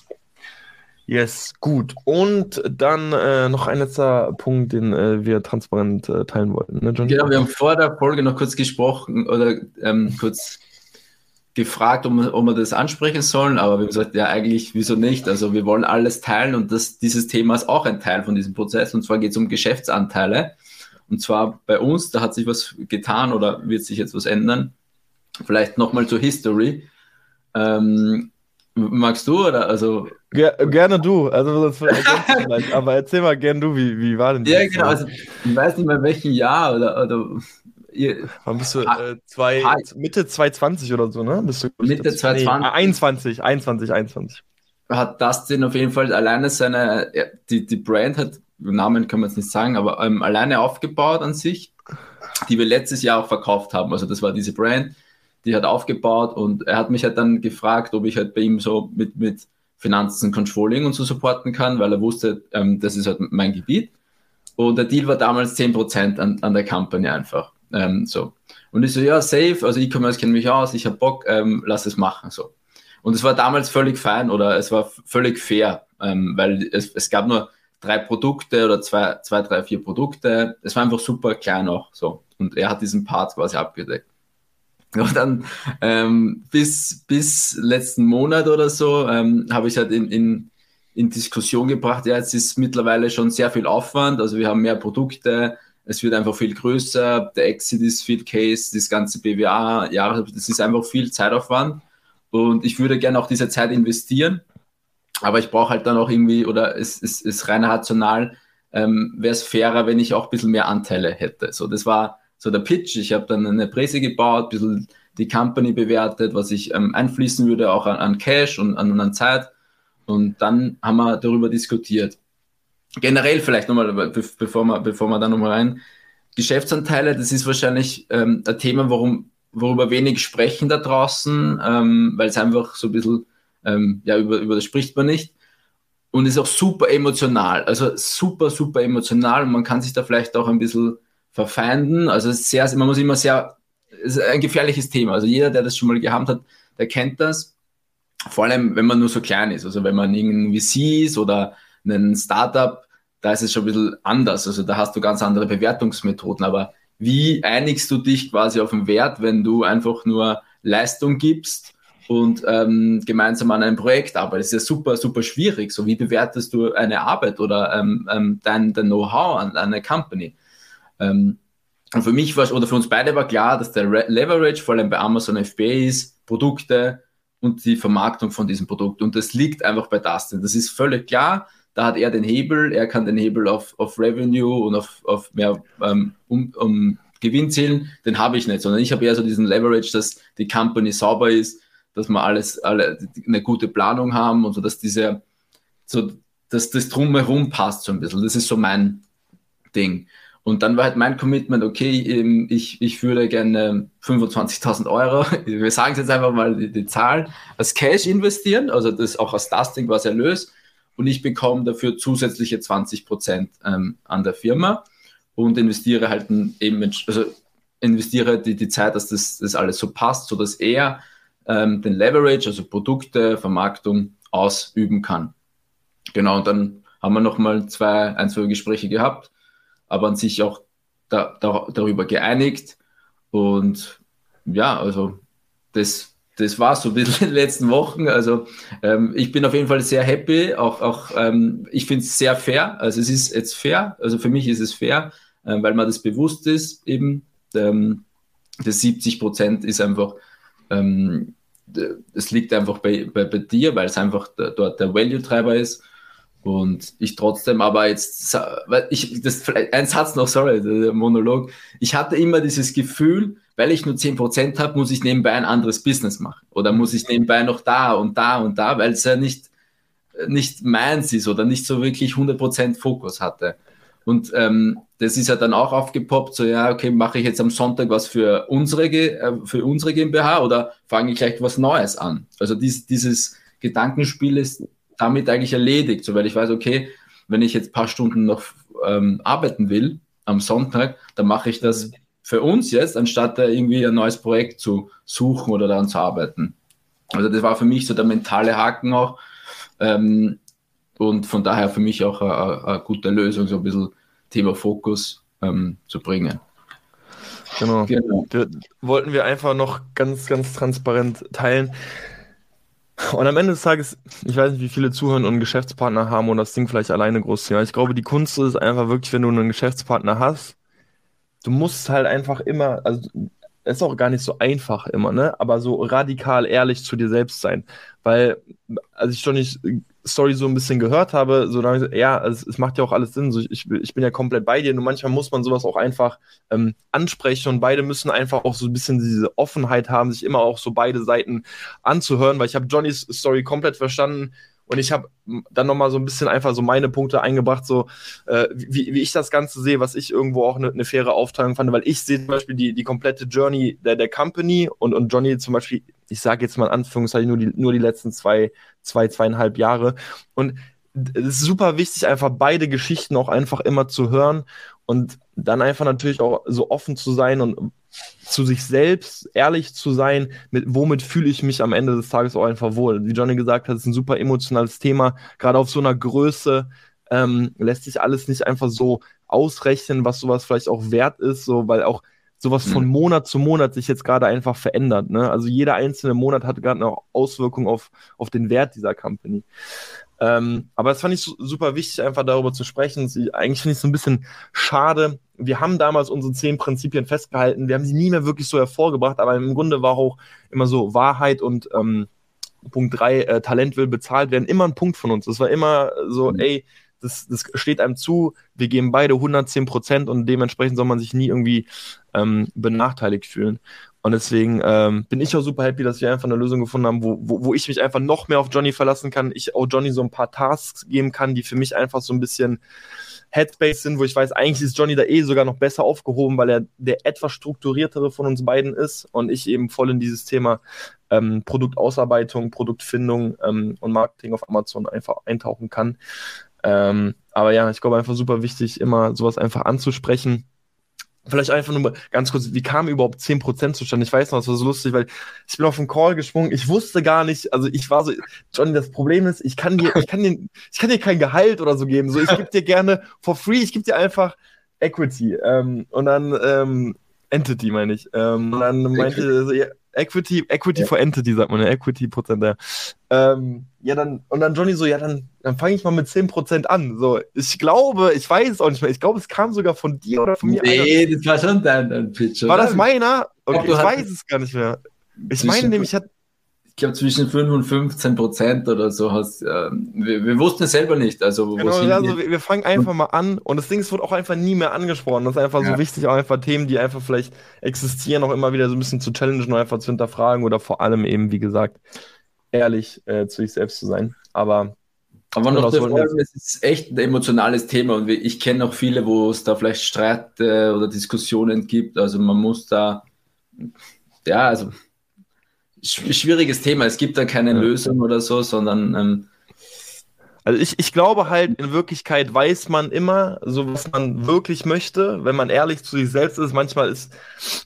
B: Yes, gut. Und dann äh, noch ein letzter Punkt, den äh, wir transparent äh, teilen wollten. Ne?
C: Genau, wir haben vor der Folge noch kurz gesprochen oder ähm, kurz gefragt, ob ob wir das ansprechen sollen, aber wir haben gesagt, ja, eigentlich, wieso nicht? Also wir wollen alles teilen und das, dieses Thema ist auch ein Teil von diesem Prozess und zwar geht es um Geschäftsanteile. Und zwar bei uns, da hat sich was getan oder wird sich jetzt was ändern. Vielleicht nochmal zur History. Ähm, magst du oder also?
B: Ger gerne du, also aber erzähl mal gerne du, wie, wie war denn
C: das? Ja, genau, also ich weiß nicht mehr welchen Jahr oder, oder
B: ihr, Wann bist du? Äh, zwei, Mitte 2020 oder so, ne? Bist du,
C: Mitte 2020. Nee,
B: 21, 21, 21.
C: Hat Dustin auf jeden Fall alleine seine, die, die Brand hat, Namen können wir jetzt nicht sagen, aber ähm, alleine aufgebaut an sich, die wir letztes Jahr auch verkauft haben. Also das war diese Brand die hat aufgebaut und er hat mich halt dann gefragt, ob ich halt bei ihm so mit, mit Finanzen, Controlling und so supporten kann, weil er wusste, ähm, das ist halt mein Gebiet. Und der Deal war damals 10% an, an der Company einfach. Ähm, so. Und ich so, ja, safe, also E-Commerce kennt mich aus, ich habe Bock, ähm, lass es machen. So. Und es war damals völlig fein oder es war völlig fair, ähm, weil es, es gab nur drei Produkte oder zwei, zwei, drei, vier Produkte. Es war einfach super klein auch so. Und er hat diesen Part quasi abgedeckt. Und dann ähm, bis, bis letzten Monat oder so ähm, habe ich halt in, in, in Diskussion gebracht, ja, jetzt ist mittlerweile schon sehr viel Aufwand, also wir haben mehr Produkte, es wird einfach viel größer, der Exit ist viel Case, das ganze BWA, ja, das ist einfach viel Zeitaufwand und ich würde gerne auch diese Zeit investieren, aber ich brauche halt dann auch irgendwie, oder es ist, ist rein rational, ähm, wäre es fairer, wenn ich auch ein bisschen mehr Anteile hätte. So, das war so der Pitch. Ich habe dann eine Präse gebaut, ein bisschen die Company bewertet, was ich ähm, einfließen würde, auch an, an Cash und an, an Zeit. Und dann haben wir darüber diskutiert. Generell vielleicht nochmal, bevor wir, bevor wir da nochmal rein. Geschäftsanteile, das ist wahrscheinlich ähm, ein Thema, worum, worüber wenig sprechen da draußen, ähm, weil es einfach so ein bisschen, ähm, ja, über, über das spricht man nicht. Und ist auch super emotional, also super, super emotional und man kann sich da vielleicht auch ein bisschen verfeinden. Also sehr, man muss immer sehr, es ist ein gefährliches Thema. Also jeder, der das schon mal gehabt hat, der kennt das. Vor allem, wenn man nur so klein ist. Also wenn man irgendwie VC oder einen Startup, da ist es schon ein bisschen anders. Also da hast du ganz andere Bewertungsmethoden. Aber wie einigst du dich quasi auf den Wert, wenn du einfach nur Leistung gibst und ähm, gemeinsam an einem Projekt arbeitest? Das ist ja super, super schwierig. So wie bewertest du eine Arbeit oder ähm, ähm, dein, dein Know-how an, an eine Company? Ähm, und für mich war oder für uns beide war klar, dass der Leverage vor allem bei Amazon FBA ist, Produkte und die Vermarktung von diesem Produkt. Und das liegt einfach bei Dustin. Das ist völlig klar. Da hat er den Hebel, er kann den Hebel auf, auf Revenue und auf, auf mehr ähm, um, um Gewinn zählen. Den habe ich nicht, sondern ich habe eher so diesen Leverage, dass die Company sauber ist, dass wir alles, alle eine gute Planung haben und so, dass diese, so, dass das drumherum passt so ein bisschen. Das ist so mein Ding. Und dann war halt mein Commitment, okay, ähm, ich, ich würde gerne 25.000 Euro, wir sagen es jetzt einfach mal die, die, Zahl, als Cash investieren, also das auch als Dusting was Erlös. Und ich bekomme dafür zusätzliche 20 Prozent ähm, an der Firma und investiere halt eben, also investiere die, die Zeit, dass das, das alles so passt, sodass er ähm, den Leverage, also Produkte, Vermarktung ausüben kann. Genau, und dann haben wir nochmal zwei, ein, zwei Gespräche gehabt aber an sich auch da, da, darüber geeinigt. Und ja, also das, das war so ein bisschen in den letzten Wochen. Also ähm, ich bin auf jeden Fall sehr happy. Auch, auch ähm, ich finde es sehr fair. Also es ist jetzt fair. Also für mich ist es fair, äh, weil man das bewusst ist. Eben ähm, das 70 Prozent ist einfach, ähm, es liegt einfach bei, bei, bei dir, weil es einfach dort der Value-Treiber ist. Und ich trotzdem aber jetzt, ich, das, ein Satz noch, sorry, der Monolog. Ich hatte immer dieses Gefühl, weil ich nur 10% habe, muss ich nebenbei ein anderes Business machen. Oder muss ich nebenbei noch da und da und da, weil es ja nicht, nicht meins ist oder nicht so wirklich 100% Fokus hatte. Und ähm, das ist ja dann auch aufgepoppt, so ja, okay, mache ich jetzt am Sonntag was für unsere, äh, für unsere GmbH oder fange ich gleich was Neues an? Also dies, dieses Gedankenspiel ist damit eigentlich erledigt, so weil ich weiß, okay, wenn ich jetzt ein paar Stunden noch ähm, arbeiten will am Sonntag, dann mache ich das für uns jetzt, anstatt da irgendwie ein neues Projekt zu suchen oder daran zu arbeiten. Also das war für mich so der mentale Haken auch ähm, und von daher für mich auch eine, gute Lösung, so ein bisschen Thema Fokus ähm, zu bringen.
B: Genau. genau. Wollten wir einfach noch ganz, ganz transparent teilen. Und am Ende des Tages, ich weiß nicht, wie viele Zuhörer und Geschäftspartner haben und das Ding vielleicht alleine groß ziehen. Ich glaube, die Kunst ist einfach wirklich, wenn du einen Geschäftspartner hast, du musst halt einfach immer, also es ist auch gar nicht so einfach immer, ne? Aber so radikal ehrlich zu dir selbst sein. Weil, als ich schon nicht Story so ein bisschen gehört habe, so dann, ja, es, es, macht ja auch alles Sinn. So, ich, ich bin ja komplett bei dir. Nur manchmal muss man sowas auch einfach ähm, ansprechen und beide müssen einfach auch so ein bisschen diese Offenheit haben, sich immer auch so beide Seiten anzuhören, weil ich habe Johnnys Story komplett verstanden und ich habe dann nochmal so ein bisschen einfach so meine Punkte eingebracht, so äh, wie, wie ich das Ganze sehe, was ich irgendwo auch eine ne faire Aufteilung fand, weil ich sehe zum Beispiel die, die komplette Journey der, der Company und, und Johnny zum Beispiel, ich sage jetzt mal in Anführungszeichen nur die, nur die letzten zwei, zwei, zweieinhalb Jahre. Und es ist super wichtig, einfach beide Geschichten auch einfach immer zu hören und dann einfach natürlich auch so offen zu sein und zu sich selbst ehrlich zu sein, mit womit fühle ich mich am Ende des Tages auch einfach wohl. Wie Johnny gesagt hat, ist ein super emotionales Thema. Gerade auf so einer Größe ähm, lässt sich alles nicht einfach so ausrechnen, was sowas vielleicht auch wert ist, so weil auch sowas von mhm. Monat zu Monat sich jetzt gerade einfach verändert. Ne? Also jeder einzelne Monat hat gerade eine Auswirkung auf, auf den Wert dieser Company. Ähm, aber das fand ich super wichtig, einfach darüber zu sprechen. Eigentlich finde ich es so ein bisschen schade. Wir haben damals unsere zehn Prinzipien festgehalten. Wir haben sie nie mehr wirklich so hervorgebracht, aber im Grunde war auch immer so Wahrheit und ähm, Punkt drei, äh, Talent will bezahlt werden, immer ein Punkt von uns. Das war immer so, mhm. ey, das, das steht einem zu, wir geben beide 110 Prozent und dementsprechend soll man sich nie irgendwie ähm, benachteiligt fühlen. Und deswegen ähm, bin ich auch super happy, dass wir einfach eine Lösung gefunden haben, wo, wo, wo ich mich einfach noch mehr auf Johnny verlassen kann. Ich auch Johnny so ein paar Tasks geben kann, die für mich einfach so ein bisschen Headspace sind, wo ich weiß, eigentlich ist Johnny da eh sogar noch besser aufgehoben, weil er der etwas strukturiertere von uns beiden ist und ich eben voll in dieses Thema ähm, Produktausarbeitung, Produktfindung ähm, und Marketing auf Amazon einfach eintauchen kann. Ähm, aber ja, ich glaube einfach super wichtig, immer sowas einfach anzusprechen. Vielleicht einfach nur ganz kurz, wie kam überhaupt 10% zustande? Ich weiß noch, das war so lustig, weil ich bin auf den Call gesprungen, ich wusste gar nicht, also ich war so, Johnny, das Problem ist, ich kann dir, ich kann dir, ich kann dir kein Gehalt oder so geben. So, ich gebe dir gerne for free, ich gebe dir einfach Equity. Ähm, und dann ähm, Entity, meine ich. Ähm, und dann meinte er so, ja, Equity, Equity ja. for Entity, sagt man, ja, Equity Prozent, ja. Ähm, ja, dann, und dann Johnny so, ja, dann, dann fange ich mal mit 10% an. So, ich glaube, ich weiß es auch nicht mehr. Ich glaube, es kam sogar von dir oder von mir.
C: Nee, das war schon dein, dein Pitch.
B: War das meiner? Okay, ich weiß es gar nicht mehr. Ich meine nämlich, hat,
C: ich glaube, zwischen 5 und 15 Prozent oder so hast. Äh, wir, wir, wussten es selber nicht. Also,
B: genau, also wir, wir, fangen einfach mal an und das Ding wird auch einfach nie mehr angesprochen. Das ist einfach ja. so wichtig, auch einfach Themen, die einfach vielleicht existieren, auch immer wieder so ein bisschen zu challengen und einfach zu hinterfragen oder vor allem eben, wie gesagt, ehrlich äh, zu sich selbst zu sein. Aber
C: aber noch davor, es ist echt ein emotionales Thema und ich kenne auch viele, wo es da vielleicht Streit äh, oder Diskussionen gibt. Also man muss da, ja, also schwieriges Thema. Es gibt da keine ja. Lösung oder so, sondern ähm,
B: also ich, ich glaube halt, in Wirklichkeit weiß man immer, so was man wirklich möchte, wenn man ehrlich zu sich selbst ist. Manchmal ist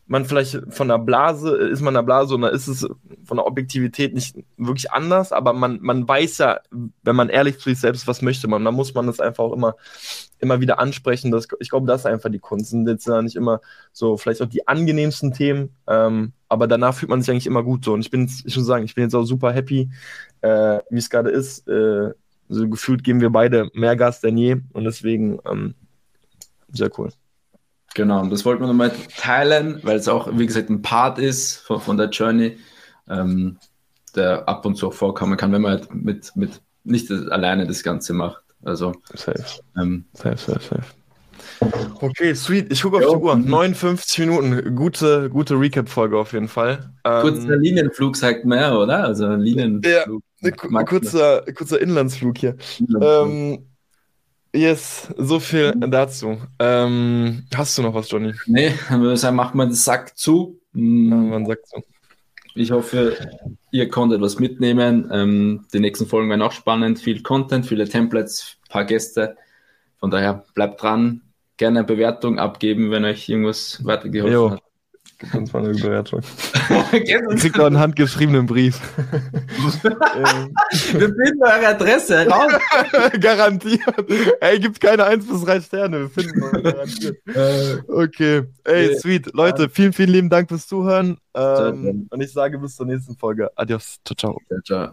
B: man vielleicht von der Blase, ist man in der Blase und da ist es von der Objektivität nicht wirklich anders, aber man, man weiß ja, wenn man ehrlich zu sich selbst was möchte man. Da muss man das einfach auch immer, immer wieder ansprechen. Das, ich glaube, das ist einfach die Kunst. Sind jetzt ja nicht immer so, vielleicht auch die angenehmsten Themen, ähm, aber danach fühlt man sich eigentlich immer gut so. Und ich bin, ich muss sagen, ich bin jetzt auch super happy, äh, wie es gerade ist. Äh, also gefühlt geben wir beide mehr Gas denn je und deswegen ähm, sehr cool.
C: Genau, das wollten wir nochmal teilen, weil es auch, wie gesagt, ein Part ist von, von der Journey, ähm, der ab und zu auch vorkommen kann, wenn man halt mit, mit nicht alleine das Ganze macht. Also, safe. Ähm, safe, safe,
B: safe. Okay, sweet. Ich gucke auf jo. die Uhr. 59 Minuten. Gute, gute Recap-Folge auf jeden Fall.
C: Kurzer ähm, Linienflug sagt mehr, oder? Also Linienflug.
B: Ja, kurzer, kurzer Inlandsflug hier. Inlandsflug. Ähm, Yes, so viel dazu. Ähm, hast du noch was, Johnny?
C: Nee, dann würde ich sagen, machen wir den Sack zu.
B: Ja, man sagt so.
C: Ich hoffe, ihr konntet was mitnehmen. Ähm, die nächsten Folgen werden auch spannend. Viel Content, viele Templates, paar Gäste. Von daher bleibt dran. Gerne eine Bewertung abgeben, wenn euch irgendwas weitergeholfen jo. hat.
B: Gib uns mal eine Bewertung. Kriegt auch einen handgeschriebenen Brief.
C: wir finden eure Adresse heraus.
B: garantiert. Ey, gibt keine 1 bis 3 Sterne. Wir finden eure garantiert. Äh. okay. Ey, sweet. Leute, vielen, vielen lieben Dank fürs Zuhören. Ähm, und ich sage bis zur nächsten Folge. Adios. Ciao, ciao. Ciao, ciao.